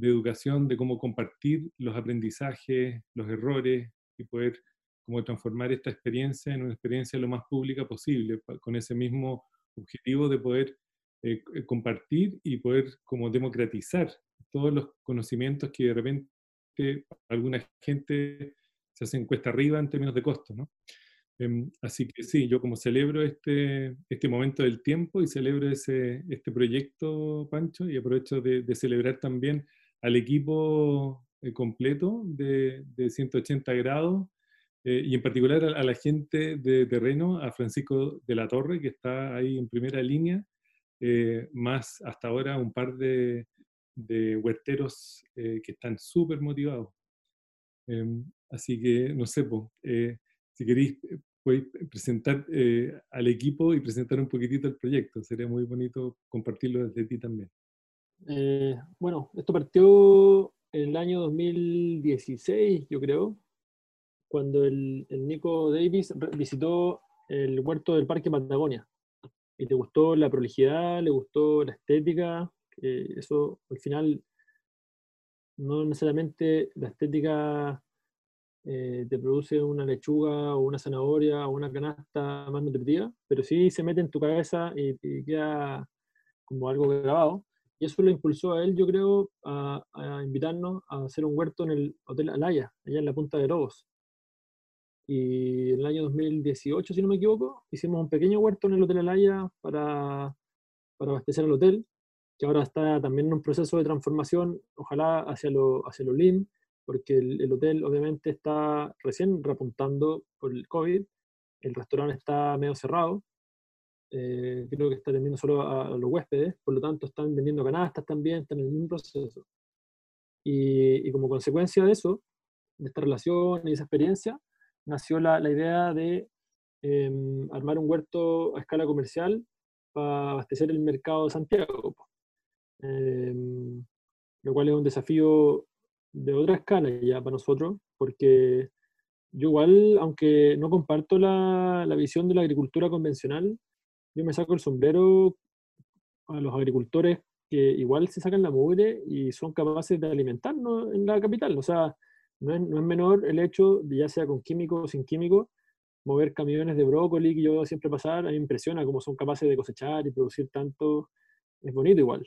Speaker 1: educación, de cómo compartir los aprendizajes, los errores y poder como transformar esta experiencia en una experiencia lo más pública posible, con ese mismo objetivo de poder eh, eh, compartir y poder como democratizar todos los conocimientos que de repente alguna gente se hace encuesta arriba en términos de costo, ¿no? Em, así que sí, yo como celebro este, este momento del tiempo y celebro ese, este proyecto, Pancho, y aprovecho de, celebrar también al equipo eh, completo de, de, 180 grados eh, y en particular a, la gente de terreno, a Francisco de la Torre, que está ahí en primera línea, eh, más hasta ahora un par de, de huerteros que están súper motivados. Em, así que, no sé, si queréis, podéis presentar eh, al equipo y presentar un poquitito el proyecto. Sería muy bonito compartirlo desde ti también.
Speaker 3: Eh, bueno, esto partió en el año 2016, yo creo, cuando el, Nico Davis visitó el huerto del Parque Patagonia. Y le gustó la prolijidad, le gustó la estética. eso al final no necesariamente la estética eh, te produce una lechuga o una zanahoria o una canasta más nutritiva, pero sí se mete en tu cabeza y, queda como algo grabado. Y eso lo impulsó a él, yo creo, a, invitarnos a hacer un huerto en el Hotel Alaya, allá en la Punta de Lobos. Y en el año 2018, si no me equivoco, hicimos un pequeño huerto en el Hotel Alaya para, para abastecer al hotel, que ahora está también en un proceso de transformación, ojalá hacia lo, hacia lo lean, porque el, hotel obviamente está recién repuntando por el COVID, el restaurante está medio cerrado, eh, creo que está atendiendo solo a, los huéspedes, por lo tanto están vendiendo canastas también, están en el mismo proceso. Y, como consecuencia de eso, de esta relación y esa experiencia, nació la, la idea de em, armar un huerto a escala comercial para abastecer el mercado de Santiago. Em, lo cual es un desafío de otra escala ya para nosotros, porque yo igual, aunque no comparto la, visión de la agricultura convencional, yo me saco el sombrero a los agricultores que igual se sacan la mugre y son capaces de alimentarnos en la capital. O sea, no es, no es menor el hecho de, ya sea con químicos o sin químicos, mover camiones de brócoli que yo siempre pasar, a mí me impresiona cómo son capaces de cosechar y producir tanto. Es bonito igual.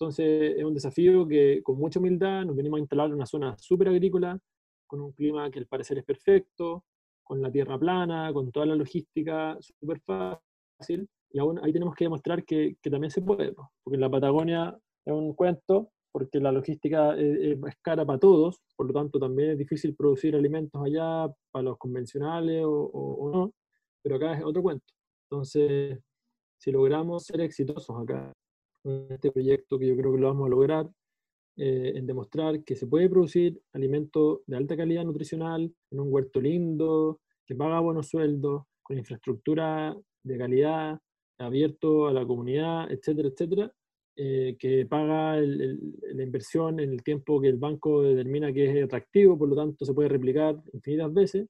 Speaker 3: Entonces es un desafío que con mucha humildad nos venimos a instalar en una zona súper agrícola, con un clima que al parecer es perfecto, con la tierra plana, con toda la logística súper fácil, y aún ahí tenemos que demostrar que, que, también se puede, porque en la Patagonia es un cuento, porque la logística es, cara para todos, por lo tanto también es difícil producir alimentos allá para los convencionales o, o no, pero acá es otro cuento. Entonces, si logramos ser exitosos acá este proyecto que yo creo que lo vamos a lograr, eh, en demostrar que se puede producir alimentos de alta calidad nutricional en un huerto lindo, que paga buenos sueldos, con infraestructura de calidad, abierto a la comunidad, etcétera, etcétera, eh, que paga la inversión en el tiempo que el banco determina que es atractivo, por lo tanto se puede replicar infinitas veces.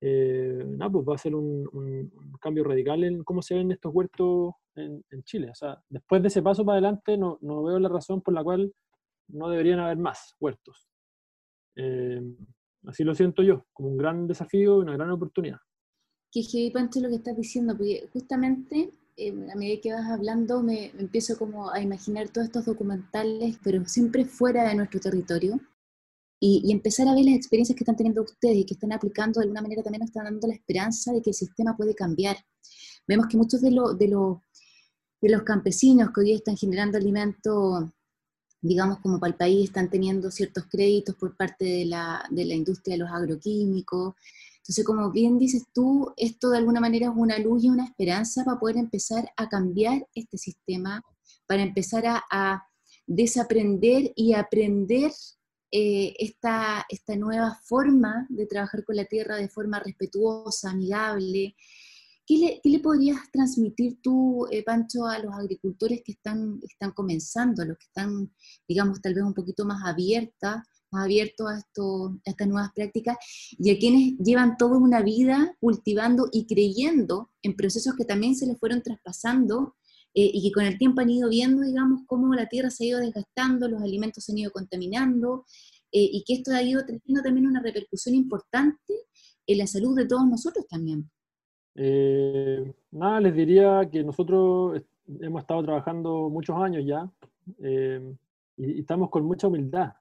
Speaker 3: Eh, pues va a ser un, un, cambio radical en cómo se ven estos huertos en, Chile. O sea, después de ese paso para adelante no, no, veo la razón por la cual no deberían haber más huertos. Eh, así lo siento yo, como un gran desafío y una gran oportunidad.
Speaker 2: Que heavy, Pancho, lo que estás diciendo, porque justamente eh, a medida que vas hablando me, empiezo como a imaginar todos estos documentales, pero siempre fuera de nuestro territorio, y, y, empezar a ver las experiencias que están teniendo ustedes y que están aplicando de alguna manera también nos están dando la esperanza de que el sistema puede cambiar. Vemos que muchos de, de, lo, de los campesinos que hoy están generando alimentos, digamos como para el país, están teniendo ciertos créditos por parte de la, de la industria de los agroquímicos. Entonces, como bien dices tú, esto de alguna manera es una luz y una esperanza para poder empezar a cambiar este sistema, para empezar a, a desaprender y aprender eh, esta, esta nueva forma de trabajar con la tierra de forma respetuosa, amigable, ¿Qué le, podrías transmitir tú, eh, Pancho, a los agricultores que están, están comenzando, a los que están, digamos, tal vez un poquito más abiertas, más abiertos a, esto, a estas nuevas prácticas, y a quienes llevan toda una vida cultivando y creyendo en procesos que también se les fueron traspasando eh, y que con el tiempo han ido viendo, digamos, cómo la tierra se ha ido desgastando, los alimentos se han ido contaminando, eh, y que esto ha ido teniendo también una repercusión importante en la salud de todos nosotros también.
Speaker 3: Eh, nada, les diría que nosotros hemos estado trabajando muchos años ya eh, y, estamos con mucha humildad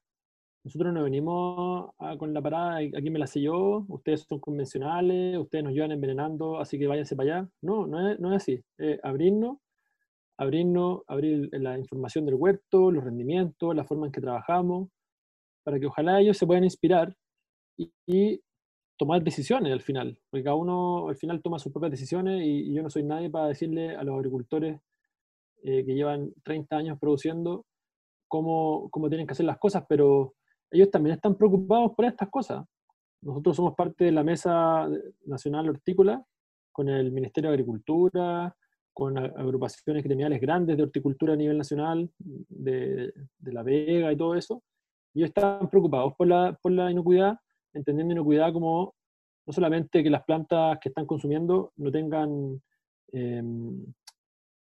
Speaker 3: nosotros no venimos con la parada, aquí me la sé yo, ustedes son convencionales, ustedes nos llevan envenenando, así que váyanse para allá. No, no es, no es así. abrirnos, abrirnos, abrir la información del huerto, los rendimientos, la forma en que trabajamos, para que ojalá ellos se puedan inspirar y, tomar decisiones al final, porque cada uno al final toma sus propias decisiones y, yo no soy nadie para decirle a los agricultores eh, que llevan 30 años produciendo cómo, cómo tienen que hacer las cosas, pero ellos también están preocupados por estas cosas. Nosotros somos parte de la Mesa Nacional Hortícola con el Ministerio de Agricultura, con agrupaciones gremiales grandes de horticultura a nivel nacional, de, de, La Vega y todo eso. Y ellos están preocupados por la, por la inocuidad, entendiendo inocuidad como no solamente que las plantas que están consumiendo no tengan em,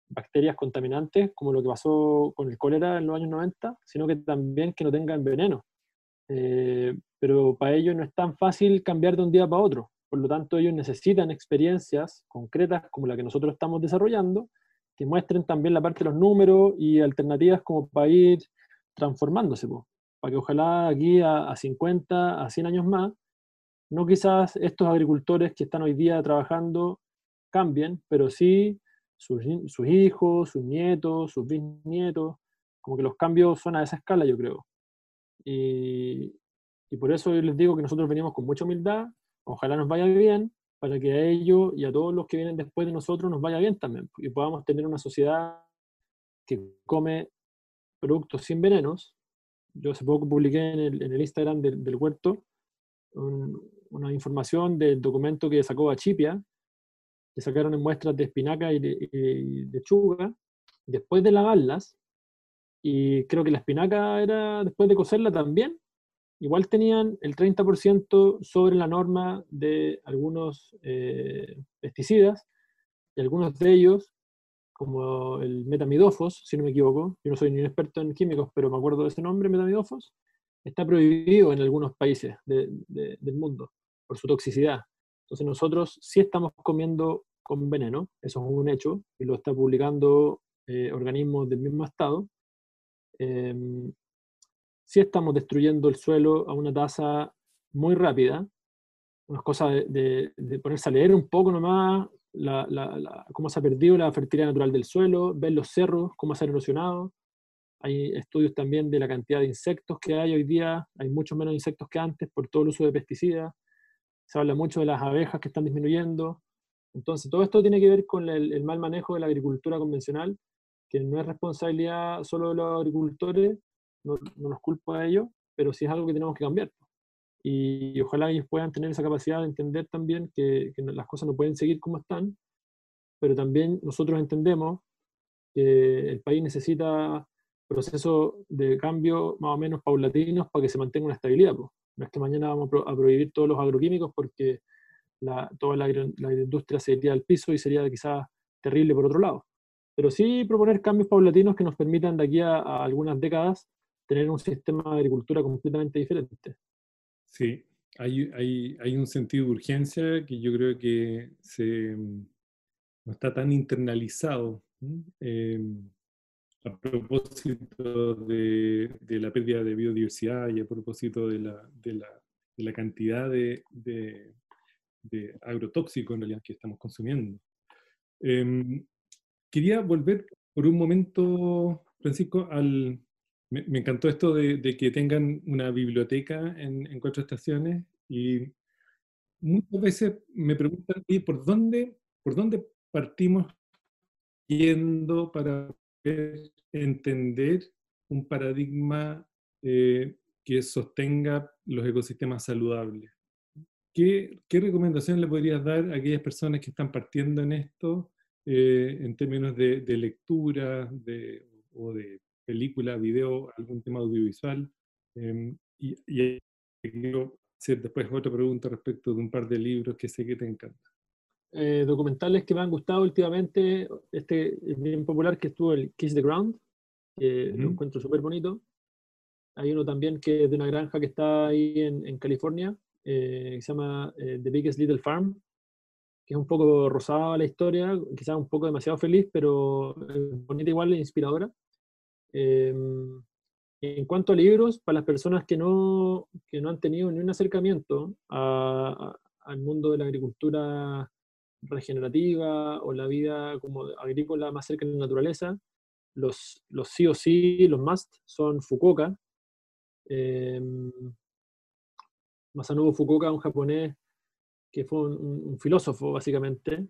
Speaker 3: bacterias contaminantes, como lo que pasó con el cólera en los años 90, sino que también que no tengan veneno. Eh, pero para ellos no es tan fácil cambiar de un día para otro. Por lo tanto, ellos necesitan experiencias concretas como la que nosotros estamos desarrollando, que muestren también la parte de los números y alternativas como para ir transformándose, para que ojalá aquí a, 50, a 100 años más, no quizás estos agricultores que están hoy día trabajando cambien, pero sí sus, hijos, sus nietos, sus bisnietos, como que los cambios son a esa escala, yo creo. Y, por eso yo les digo que nosotros venimos con mucha humildad, ojalá nos vaya bien, para que a ellos y a todos los que vienen después de nosotros nos vaya bien también, y podamos tener una sociedad que come productos sin venenos. Yo hace poco publiqué en el, Instagram del, huerto una información del documento que sacó Achipia, que sacaron en muestras de espinaca y de, y de lechuga, después de lavarlas, y creo que la espinaca era, después de cocerla también, igual tenían el 30% sobre la norma de algunos eh, pesticidas, y algunos de ellos, como el metamidofos, si no me equivoco, yo no soy ni un experto en químicos, pero me acuerdo de ese nombre, metamidofos, está prohibido en algunos países del mundo por su toxicidad. Entonces nosotros sí estamos comiendo con veneno, eso es un hecho, y lo está publicando eh, organismos del mismo estado, eh, sí estamos destruyendo el suelo a una tasa muy rápida. Unas cosas de, ponerse a leer un poco nomás cómo se ha perdido la fertilidad natural del suelo, ver los cerros, cómo se han erosionado. Hay estudios también de la cantidad de insectos que hay hoy día. Hay mucho menos insectos que antes por todo el uso de pesticidas. Se habla mucho de las abejas que están disminuyendo. Entonces, todo esto tiene que ver con el mal manejo de la agricultura convencional que no es responsabilidad solo de los agricultores, no, no los culpo a ellos, pero sí es algo que tenemos que cambiar. Y, ojalá ellos puedan tener esa capacidad de entender también que, las cosas no pueden seguir como están, pero también nosotros entendemos que el país necesita procesos de cambio más o menos paulatinos para que se mantenga una estabilidad. No es que mañana vamos a prohibir todos los agroquímicos porque toda la, la industria se iría al piso y sería quizás terrible por otro lado pero sí proponer cambios paulatinos que nos permitan de aquí a, algunas décadas tener un sistema de agricultura completamente diferente.
Speaker 1: Sí, hay, hay, hay, un sentido de urgencia que yo creo que se, no está tan internalizado. Em, a propósito de, de, la pérdida de biodiversidad y a propósito de la, de la, de la cantidad de, agrotóxicos en realidad que estamos consumiendo. Eh, Quería volver por un momento, Francisco, al... Me, encantó esto de, que tengan una biblioteca en, cuatro estaciones y muchas veces me preguntan, ¿por dónde, ¿por dónde partimos yendo para entender un paradigma eh, que sostenga los ecosistemas saludables? ¿Qué, ¿Qué recomendación le podrías dar a aquellas personas que están partiendo en esto eh, en términos de, lectura o de película, video, algún tema audiovisual. Em, y, y, quiero hacer después otra pregunta respecto de un par de libros que sé que te encantan.
Speaker 3: Eh, documentales que me han gustado últimamente, este es bien popular que estuvo el Kiss the Ground, que lo encuentro súper bonito. Hay uno también que es de una granja que está ahí en, en California, eh, que se llama The Biggest Little Farm, que es un poco rosada la historia, quizás un poco demasiado feliz, pero bonita igual e inspiradora. Em, En cuanto a libros, para las personas que no, que no han tenido ni un acercamiento al mundo de la agricultura regenerativa o la vida como agrícola más cerca de la naturaleza, los, los sí o sí, los must, son Fukuoka. Eh, Masanobu Fukuoka, un japonés que fue un, filósofo básicamente,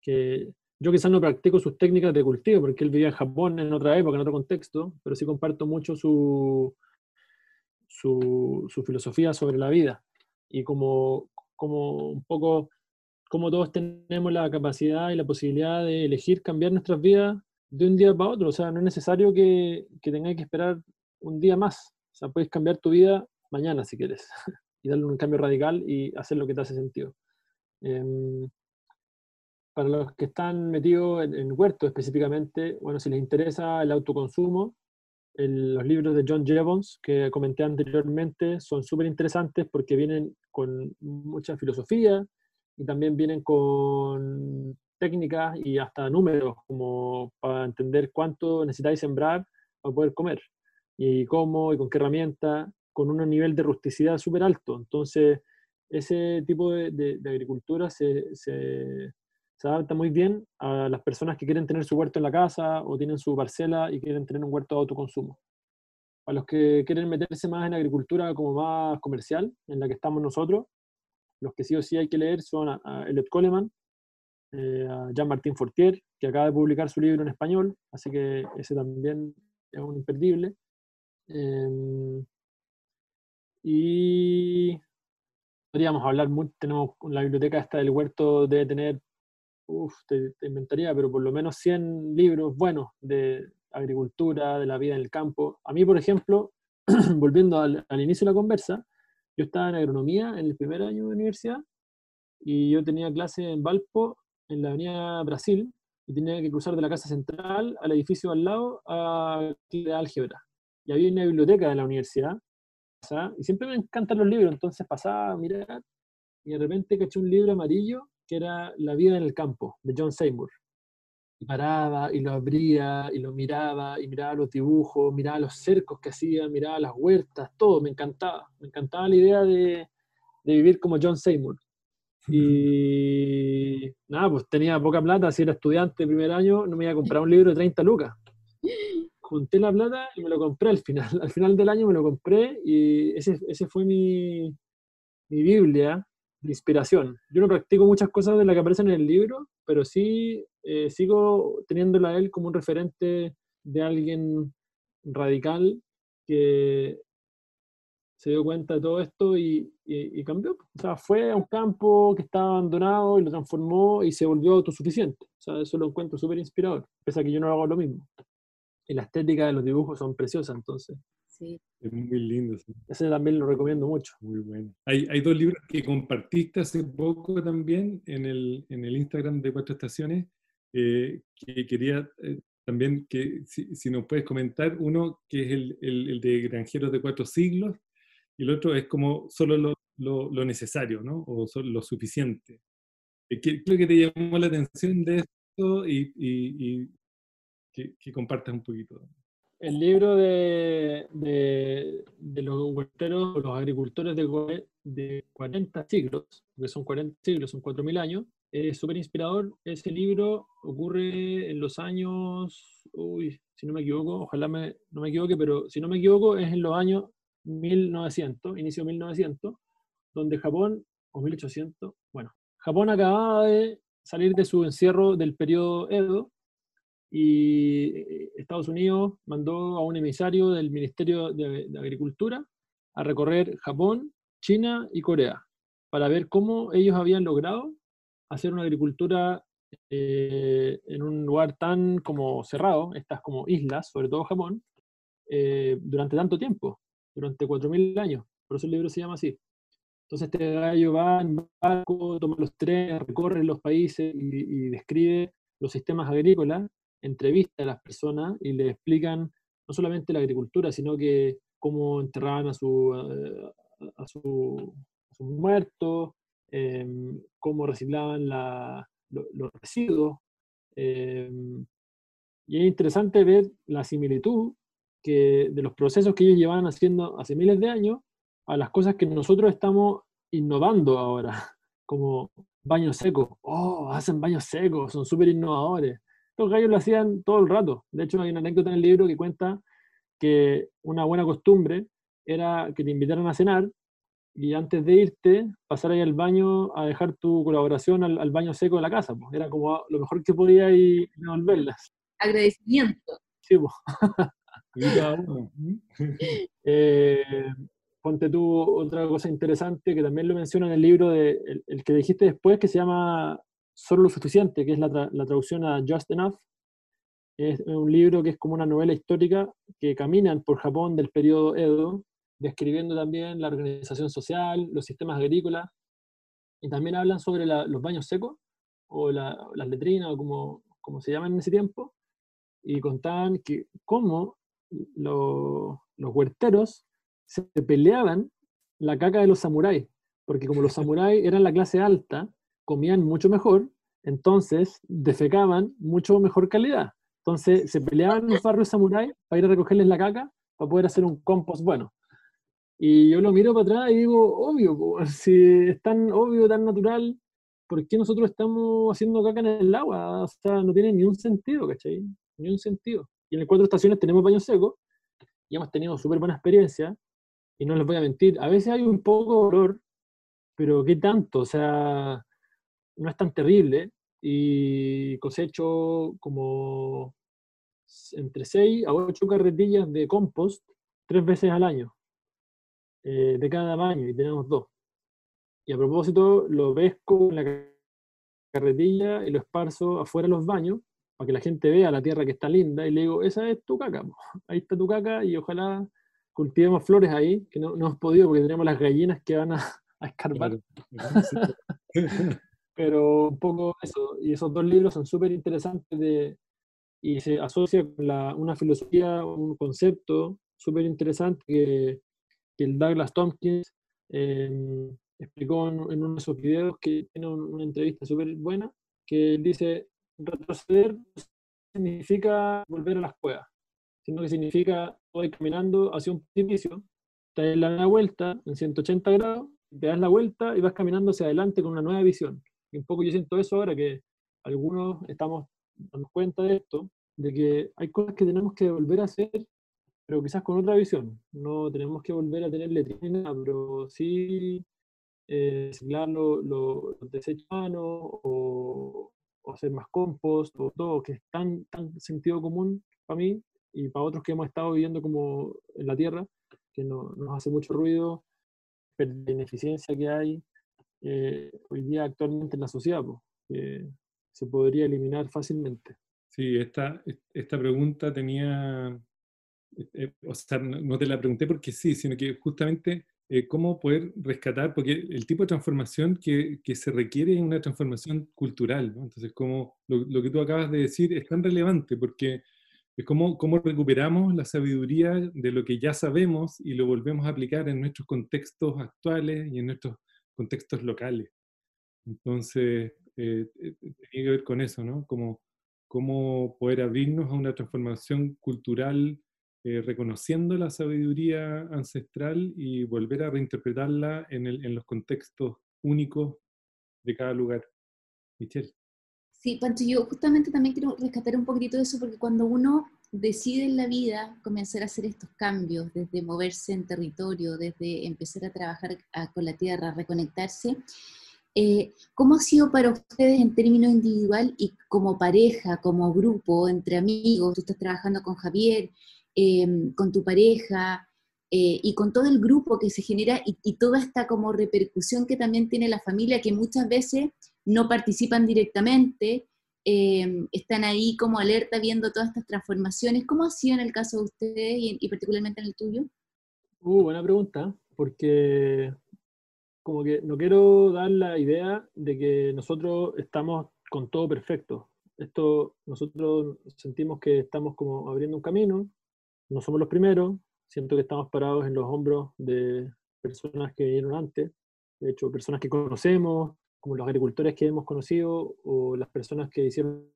Speaker 3: que yo quizás no practico sus técnicas de cultivo porque él vivía en Japón en otra época, en otro contexto, pero sí comparto mucho su, su, su filosofía sobre la vida y como, como un poco como todos tenemos la capacidad y la posibilidad de elegir cambiar nuestras vidas de un día para otro. O sea, no es necesario que, que tengas que esperar un día más. O sea, puedes cambiar tu vida mañana si quieres y darle un cambio radical y hacer lo que te hace sentido. Em, para los que están metidos en, huerto específicamente, bueno, si les interesa el autoconsumo, los libros de John Jevons que comenté anteriormente son súper interesantes porque vienen con mucha filosofía y también vienen con técnicas y hasta números como para entender cuánto necesitáis sembrar para poder comer y cómo y con qué herramienta, con un nivel de rusticidad súper alto. Entonces, ese tipo de, agricultura se, se, se, adapta muy bien a las personas que quieren tener su huerto en la casa o tienen su parcela y quieren tener un huerto de autoconsumo. A los que quieren meterse más en agricultura como más comercial, en la que estamos nosotros, los que sí o sí hay que leer son a, Elliot Coleman, eh, a Jean-Martin Fortier, que acaba de publicar su libro en español, así que ese también es un imperdible. Em, y podríamos hablar mucho, tenemos la biblioteca esta del huerto, debe tener, uff, te, inventaría, pero por lo menos 100 libros buenos de agricultura, de la vida en el campo. A mí, por ejemplo, volviendo al, al inicio de la conversa, yo estaba en agronomía en el primer año de universidad y yo tenía clase en Valpo, en la avenida Brasil, y tenía que cruzar de la casa central al edificio al lado a la álgebra. Y había una biblioteca de la universidad, y siempre me encantan los libros, entonces pasaba a mirar y de repente caché un libro amarillo que era La vida en el campo, de John Seymour y paraba y lo abría y lo miraba y miraba los dibujos, miraba los cercos que hacía, miraba las huertas, todo, me encantaba. Me encantaba la idea de, de vivir como John Seymour. Y nada, pues tenía poca plata, si era estudiante de primer año, no me iba a comprar un libro de 30 lucas. Junté la plata y me lo compré al final. Al final del año me lo compré y ese, ese fue mi, mi Biblia inspiración. Yo no practico muchas cosas de las que aparecen en el libro, pero sí eh, sigo teniéndola a él como un referente de alguien radical que se dio cuenta de todo esto y, cambió. O sea, fue a un campo que estaba abandonado y lo transformó y se volvió autosuficiente. O sea, eso lo encuentro súper inspirador, pese que yo no hago lo mismo. Y la estética de los dibujos son preciosas, entonces.
Speaker 1: Sí. Es muy lindo.
Speaker 3: Ese también lo recomiendo mucho.
Speaker 1: Muy bueno. Hay, hay, dos libros que compartiste hace poco también en el, en el Instagram de Cuatro Estaciones, eh, que quería eh, también que si, si, nos puedes comentar. Uno que es el, el, el, de Granjeros de Cuatro Siglos y el otro es como solo lo, lo, lo necesario, ¿no? O solo lo suficiente. Eh, ¿Qué es lo que te llamó la atención de esto y, y, y que, que compartas un poquito?
Speaker 3: El libro de, de, los huerteros, los agricultores de, de 40 siglos, que son 40 siglos, son 4.000 años, es súper inspirador. Ese libro ocurre en los años, uy, si no me equivoco, ojalá me, no me equivoque, pero si no me equivoco es en los años 1900, inicio 1900, donde Japón, o 1800, bueno, Japón acababa de salir de su encierro del periodo Edo y eh, Estados Unidos mandó a un emisario del Ministerio de, Agricultura a recorrer Japón, China y Corea para ver cómo ellos habían logrado hacer una agricultura eh, en un lugar tan como cerrado, estas como islas, sobre todo Japón, eh, durante tanto tiempo, durante 4.000 años. Por eso el libro se llama así. Entonces este gallo va en barco, toma los trenes, recorre los países y describe los sistemas agrícolas entrevista a las personas y le explican no solamente la agricultura, sino que cómo enterraban a su, eh, a, su, muerto, em, cómo reciclaban los residuos. Em, y es interesante ver la similitud que, de los procesos que ellos llevaban haciendo hace miles de años a las cosas que nosotros estamos innovando ahora, como baños secos. Oh, hacen baños secos, son súper innovadores. Los gallos lo hacían todo el rato. De hecho, hay una anécdota en el libro que cuenta que una buena costumbre era que te invitaran a cenar y antes de irte, pasar ahí al baño a dejar tu colaboración al, baño seco de la casa. Pues. Era como lo mejor que podía y devolverlas.
Speaker 2: Agradecimiento.
Speaker 3: Sí, pues. eh, ponte tú otra cosa interesante que también lo menciona en el libro, de, el, que dijiste después, que se llama Solo lo suficiente, que es la, la traducción a Just Enough. Es un libro que es como una novela histórica que caminan por Japón del periodo Edo, describiendo también la organización social, los sistemas agrícolas, y también hablan sobre los baños secos, o las letrinas, o como, como se llaman en ese tiempo, y contaban que cómo los huerteros se peleaban la caca de los samuráis, porque como los samuráis eran la clase alta, comían mucho mejor, entonces defecaban mucho mejor calidad. Entonces se peleaban los barrios samuráis para ir a recogerles la caca para poder hacer un compost bueno. Y yo lo miro para atrás y digo, obvio, si es tan obvio, tan natural, ¿por qué nosotros estamos haciendo caca en el agua? O sea, no tiene ni un sentido, ¿cachai? Ni un sentido. Y en el cuatro estaciones tenemos baño seco y hemos tenido súper buena experiencia. Y no les voy a mentir, a veces hay un poco de dolor, pero ¿qué tanto? O sea, no es tan terrible. Y cosecho como entre 6 a 8 carretillas de compost tres veces al año. Eh, de cada baño y tenemos dos. Y a propósito, lo pesco en la carretilla y lo esparzo afuera de los baños para que la gente vea la tierra que está linda y le digo, esa es tu caca, ahí está tu caca y ojalá cultivemos flores ahí, que no, no hemos podido porque tenemos las gallinas que van a, a escarbar. Pero un poco eso, y esos dos libros son súper interesantes de, y se asocia con la, una filosofía, un concepto súper interesante que que el Douglas Tompkins em, explicó en, uno de sus videos que tiene una entrevista súper buena, que dice, retroceder significa volver a las cuevas, sino que significa voy caminando hacia un precipicio, te das la vuelta en 180 grados, te das la vuelta y vas caminando hacia adelante con una nueva visión. Y un poco yo siento eso ahora que algunos estamos dando cuenta de esto, de que hay cosas que tenemos que volver a hacer pero quizás con otra visión. No tenemos que volver a tener letrina, pero sí eh, los lo, desechos o, o, hacer más compost o todo, que es tan, tan sentido común para mí y para otros que hemos estado viviendo como en la tierra, que no, nos hace mucho ruido, la ineficiencia que hay eh, hoy día actualmente en la sociedad, que se podría eliminar fácilmente.
Speaker 1: Sí, esta, esta pregunta tenía eh, o sea, no te la pregunté porque sí, sino que justamente eh, cómo poder rescatar, porque el tipo de transformación que, que se requiere es una transformación cultural, ¿no? Entonces, como lo, lo, que tú acabas de decir es tan relevante porque es como cómo recuperamos la sabiduría de lo que ya sabemos y lo volvemos a aplicar en nuestros contextos actuales y en nuestros contextos locales. Entonces, eh, tiene que ver con eso, ¿no? Como cómo poder abrirnos a una transformación cultural eh, reconociendo la sabiduría ancestral y volver a reinterpretarla en, el, en, los contextos únicos de cada lugar. Michelle.
Speaker 2: Sí, Pancho, yo justamente también quiero rescatar un poquitito de eso, porque cuando uno decide en la vida comenzar a hacer estos cambios, desde moverse en territorio, desde empezar a trabajar con la tierra, reconectarse, eh, ¿cómo ha sido para ustedes en términos individual y como pareja, como grupo, entre amigos? Tú estás trabajando con Javier, Em, con tu pareja eh, y con todo el grupo que se genera y, toda esta como repercusión que también tiene la familia, que muchas veces no participan directamente, em, están ahí como alerta viendo todas estas transformaciones. ¿Cómo ha sido en el caso de ustedes y, particularmente en el tuyo?
Speaker 3: Uh, buena pregunta, porque como que no quiero dar la idea de que nosotros estamos con todo perfecto. Esto nosotros sentimos que estamos como abriendo un camino, no somos los primeros, siento que estamos parados en los hombros de personas que vinieron antes, de hecho, personas que conocemos, como los agricultores que hemos conocido, o las personas que hicieron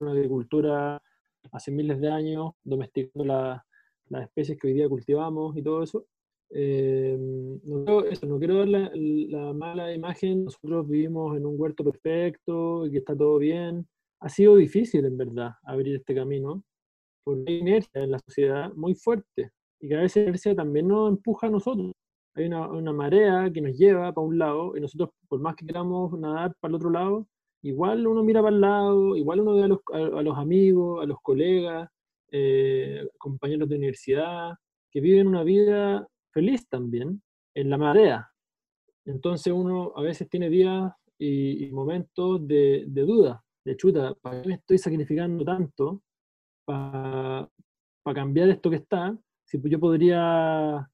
Speaker 3: una agricultura hace miles de años, domesticando la, las especies que hoy día cultivamos y todo eso. Eh, no, quiero, eso, no quiero dar la, la, mala imagen, nosotros vivimos en un huerto perfecto y que está todo bien. Ha sido difícil, en verdad, abrir este camino, porque hay inercia en la sociedad muy fuerte y que a veces inercia también nos empuja a nosotros. Hay una, una marea que nos lleva para un lado y nosotros, por más que queramos nadar para el otro lado, igual uno mira para el lado, igual uno ve a los, a, los amigos, a los colegas, eh, compañeros de universidad, que viven una vida feliz también en la marea. Entonces uno a veces tiene días y, momentos de, de, duda, de chuta, ¿para qué me estoy sacrificando tanto para, para cambiar esto que está? Si yo podría,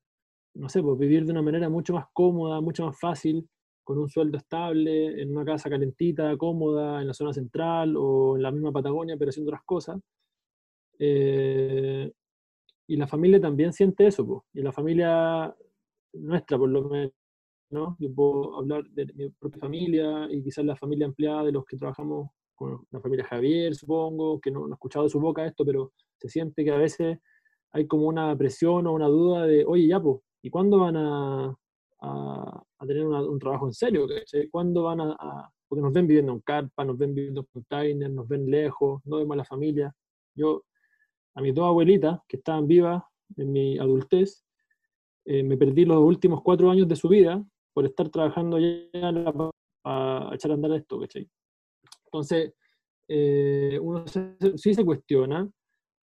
Speaker 3: no sé, pues vivir de una manera mucho más cómoda, mucho más fácil, con un sueldo estable, en una casa calentita, cómoda, en la zona central o en la misma Patagonia, pero haciendo otras cosas. Eh, y la familia también siente eso, y la familia nuestra, por lo menos, ¿no? Yo puedo hablar de mi propia familia y quizás la familia empleada de los que trabajamos con la familia Javier, supongo, que no, no he escuchado de su boca esto, pero se siente que a veces hay como una presión o una duda de, oye, ya, pues, ¿y cuándo van a, a, tener un trabajo en serio. ¿Cuándo van a, Porque nos ven viviendo en carpa, nos ven viviendo en container, nos ven lejos, no vemos a la familia. Yo, a mis dos abuelitas, que estaban vivas en mi adultez, eh, me perdí los últimos cuatro años de su vida por estar trabajando allá a, echar a andar esto, ¿cachai? Entonces, eh, uno sí se cuestiona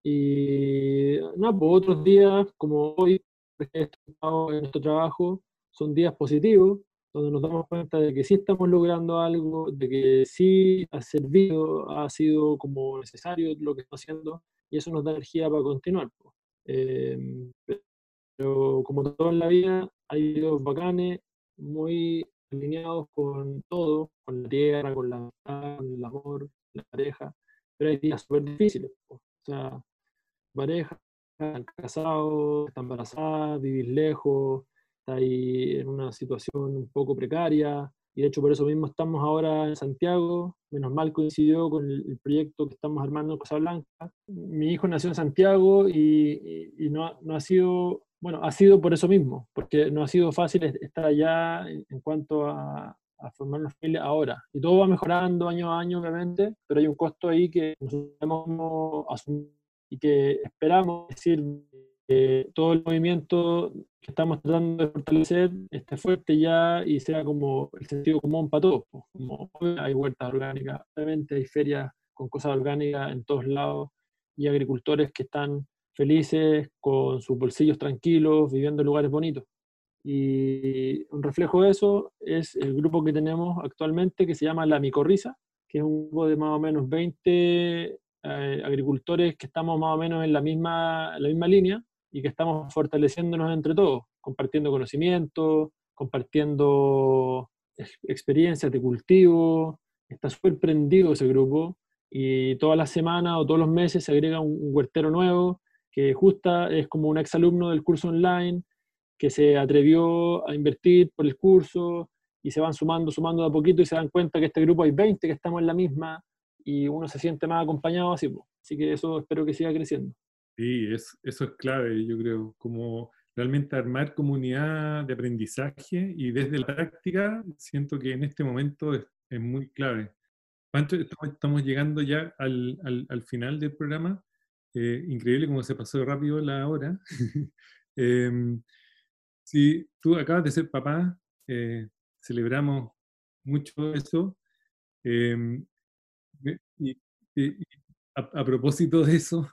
Speaker 3: y no, pues otros días, como hoy, en nuestro trabajo, son días positivos, donde nos damos cuenta de que sí estamos logrando algo, de que sí ha servido, ha sido como necesario lo que estamos haciendo, y eso nos da energía para continuar. Em, pero como todo en la vida, hay videos bacanes, muy alineados con todo, con la tierra, con la con el amor, la pareja, pero hay días súper difíciles. O sea, pareja, están casados, están embarazadas, vivir lejos, ahí en una situación un poco precaria, y de hecho por eso mismo estamos ahora en Santiago, menos mal coincidió con el, proyecto que estamos armando en Casablanca. Mi hijo nació en Santiago y, y, no, no, ha sido, bueno, ha sido por eso mismo, porque no ha sido fácil estar allá en cuanto a, a formar una familia ahora. Y todo va mejorando año a año, obviamente, pero hay un costo ahí que nosotros hemos asumido y que esperamos decir que todo el movimiento que estamos tratando de fortalecer esté fuerte ya y sea como el sentido común para todos. Como hay huertas orgánicas, obviamente hay ferias con cosas orgánicas en todos lados y agricultores que están felices, con sus bolsillos tranquilos, viviendo en lugares bonitos. Y un reflejo de eso es el grupo que tenemos actualmente que se llama La Micorriza, que es un grupo de más o menos 20 eh, agricultores que estamos más o menos en la misma, la misma línea y que estamos fortaleciéndonos entre todos, compartiendo conocimientos, compartiendo experiencias de cultivo. Está súper prendido ese grupo y todas las semanas o todos los meses se agrega un, huertero nuevo que justo es como un exalumno del curso online que se atrevió a invertir por el curso y se van sumando, sumando de a poquito y se dan cuenta que este grupo hay 20 que estamos en la misma y uno se siente más acompañado así. Que eso espero que siga creciendo.
Speaker 1: Sí, es, eso es clave, yo creo, como realmente armar comunidad de aprendizaje y desde la práctica siento que en este momento es, muy clave. Pancho, estamos llegando ya al, al, al final del programa. Eh, increíble cómo se pasó rápido la hora. si tú acabas de ser papá, eh, celebramos mucho eso. Em, y, a, propósito de eso,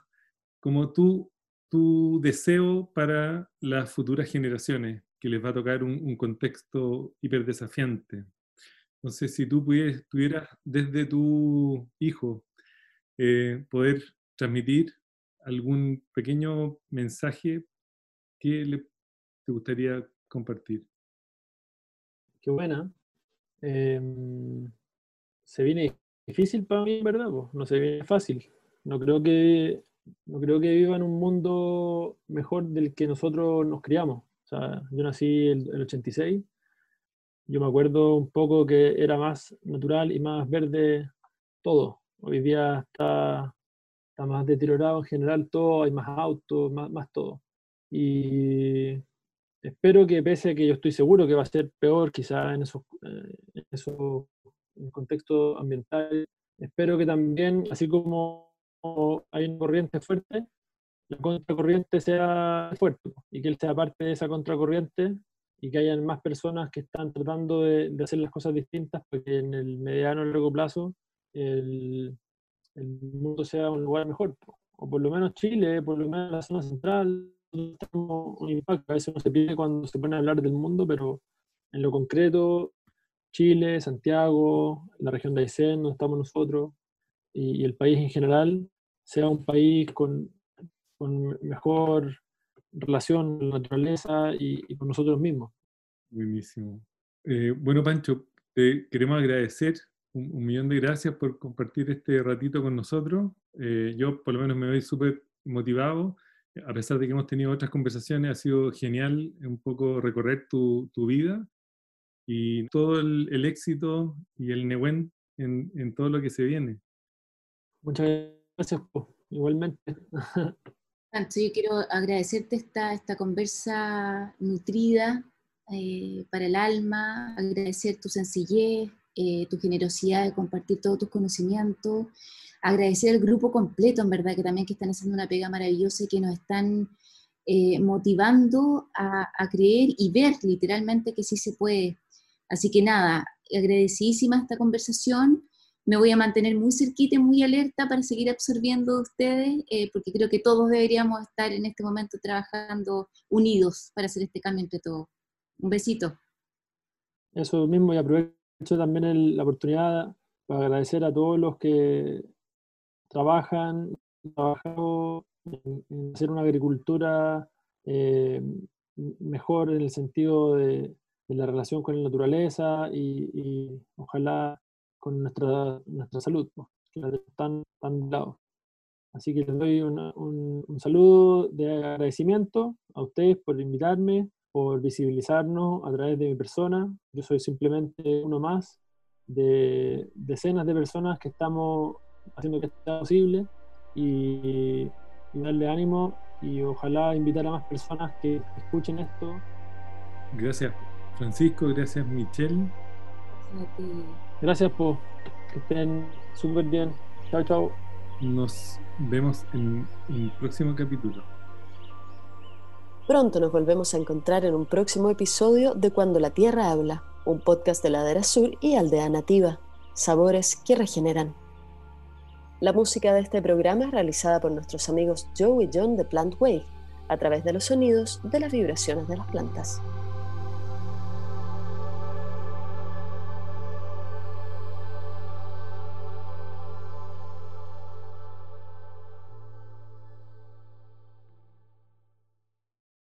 Speaker 1: como tu, tu deseo para las futuras generaciones, que les va a tocar un, un contexto hiper desafiante. Entonces, si tú pudieras, desde tu hijo, eh, poder transmitir algún pequeño mensaje que le, te gustaría compartir.
Speaker 3: Qué buena. Eh, se viene difícil para mí, ¿verdad? No se viene fácil. No creo que no creo que viva en un mundo mejor del que nosotros nos criamos. O sea, yo nací en el 86, yo me acuerdo un poco que era más natural y más verde todo. Hoy día está, está más deteriorado en general todo, hay más autos, más, más todo. y espero que pese a que yo estoy seguro que va a ser peor quizá en esos, eh, en esos contextos ambientales, espero que también, así como hay una corriente fuerte, la contracorriente sea fuerte y que él sea parte de esa contracorriente y que hayan más personas que están tratando de, hacer las cosas distintas para que en el mediano y largo plazo el, el mundo sea un lugar mejor. O por lo menos Chile, por lo menos la zona central, tenemos un impacto. A veces no se pide cuando se pone a hablar del mundo, pero en lo concreto, Chile, Santiago, la región de Aysén, donde estamos nosotros, y, el país en general, sea un país con, con mejor relación con la naturaleza y, con nosotros mismos.
Speaker 1: Buenísimo. Eh, bueno, Pancho, te queremos agradecer un, millón de gracias por compartir este ratito con nosotros. Eh, yo por lo menos me voy súper motivado. A pesar de que hemos tenido otras conversaciones, ha sido genial un poco recorrer tu, tu vida y todo el, el, éxito y el Nehuen en, en todo lo que se viene.
Speaker 3: Muchas gracias, igualmente.
Speaker 2: yo quiero agradecerte esta, esta conversa nutrida eh, para el alma, agradecer tu sencillez, eh, tu generosidad de compartir todos tus conocimientos, agradecer al grupo completo, en verdad, que también que están haciendo una pega maravillosa y que nos están eh, motivando a, a, creer y ver literalmente que sí se puede. Así que nada, agradecidísima esta conversación me voy a mantener muy cerquita y muy alerta para seguir absorbiendo de ustedes, eh, porque creo que todos deberíamos estar en este momento trabajando unidos para hacer este cambio entre todos. Un besito.
Speaker 3: Eso mismo, y aprovecho también la oportunidad para agradecer a todos los que trabajan, en, hacer una agricultura eh, mejor en el sentido de, la relación con la naturaleza y ojalá con nuestra, nuestra salud, que la tan, tan lado. Así que les doy un, un, saludo de agradecimiento a ustedes por invitarme, por visibilizarnos a través de mi persona. Yo soy simplemente uno más de decenas de personas que estamos haciendo que sea posible y, y darle ánimo y ojalá invitar a más personas que escuchen esto.
Speaker 1: Gracias Francisco, gracias Michelle.
Speaker 3: Gracias, Po. Que estén súper bien. Chao, chao.
Speaker 1: Nos vemos en el próximo capítulo.
Speaker 4: Pronto nos volvemos a encontrar en un próximo episodio de Cuando la Tierra Habla, un podcast de Ladera Sur y Aldea Nativa, sabores que regeneran. La música de este programa es realizada por nuestros amigos Joe y John de Plant Wave, a través de los sonidos de las vibraciones de las plantas.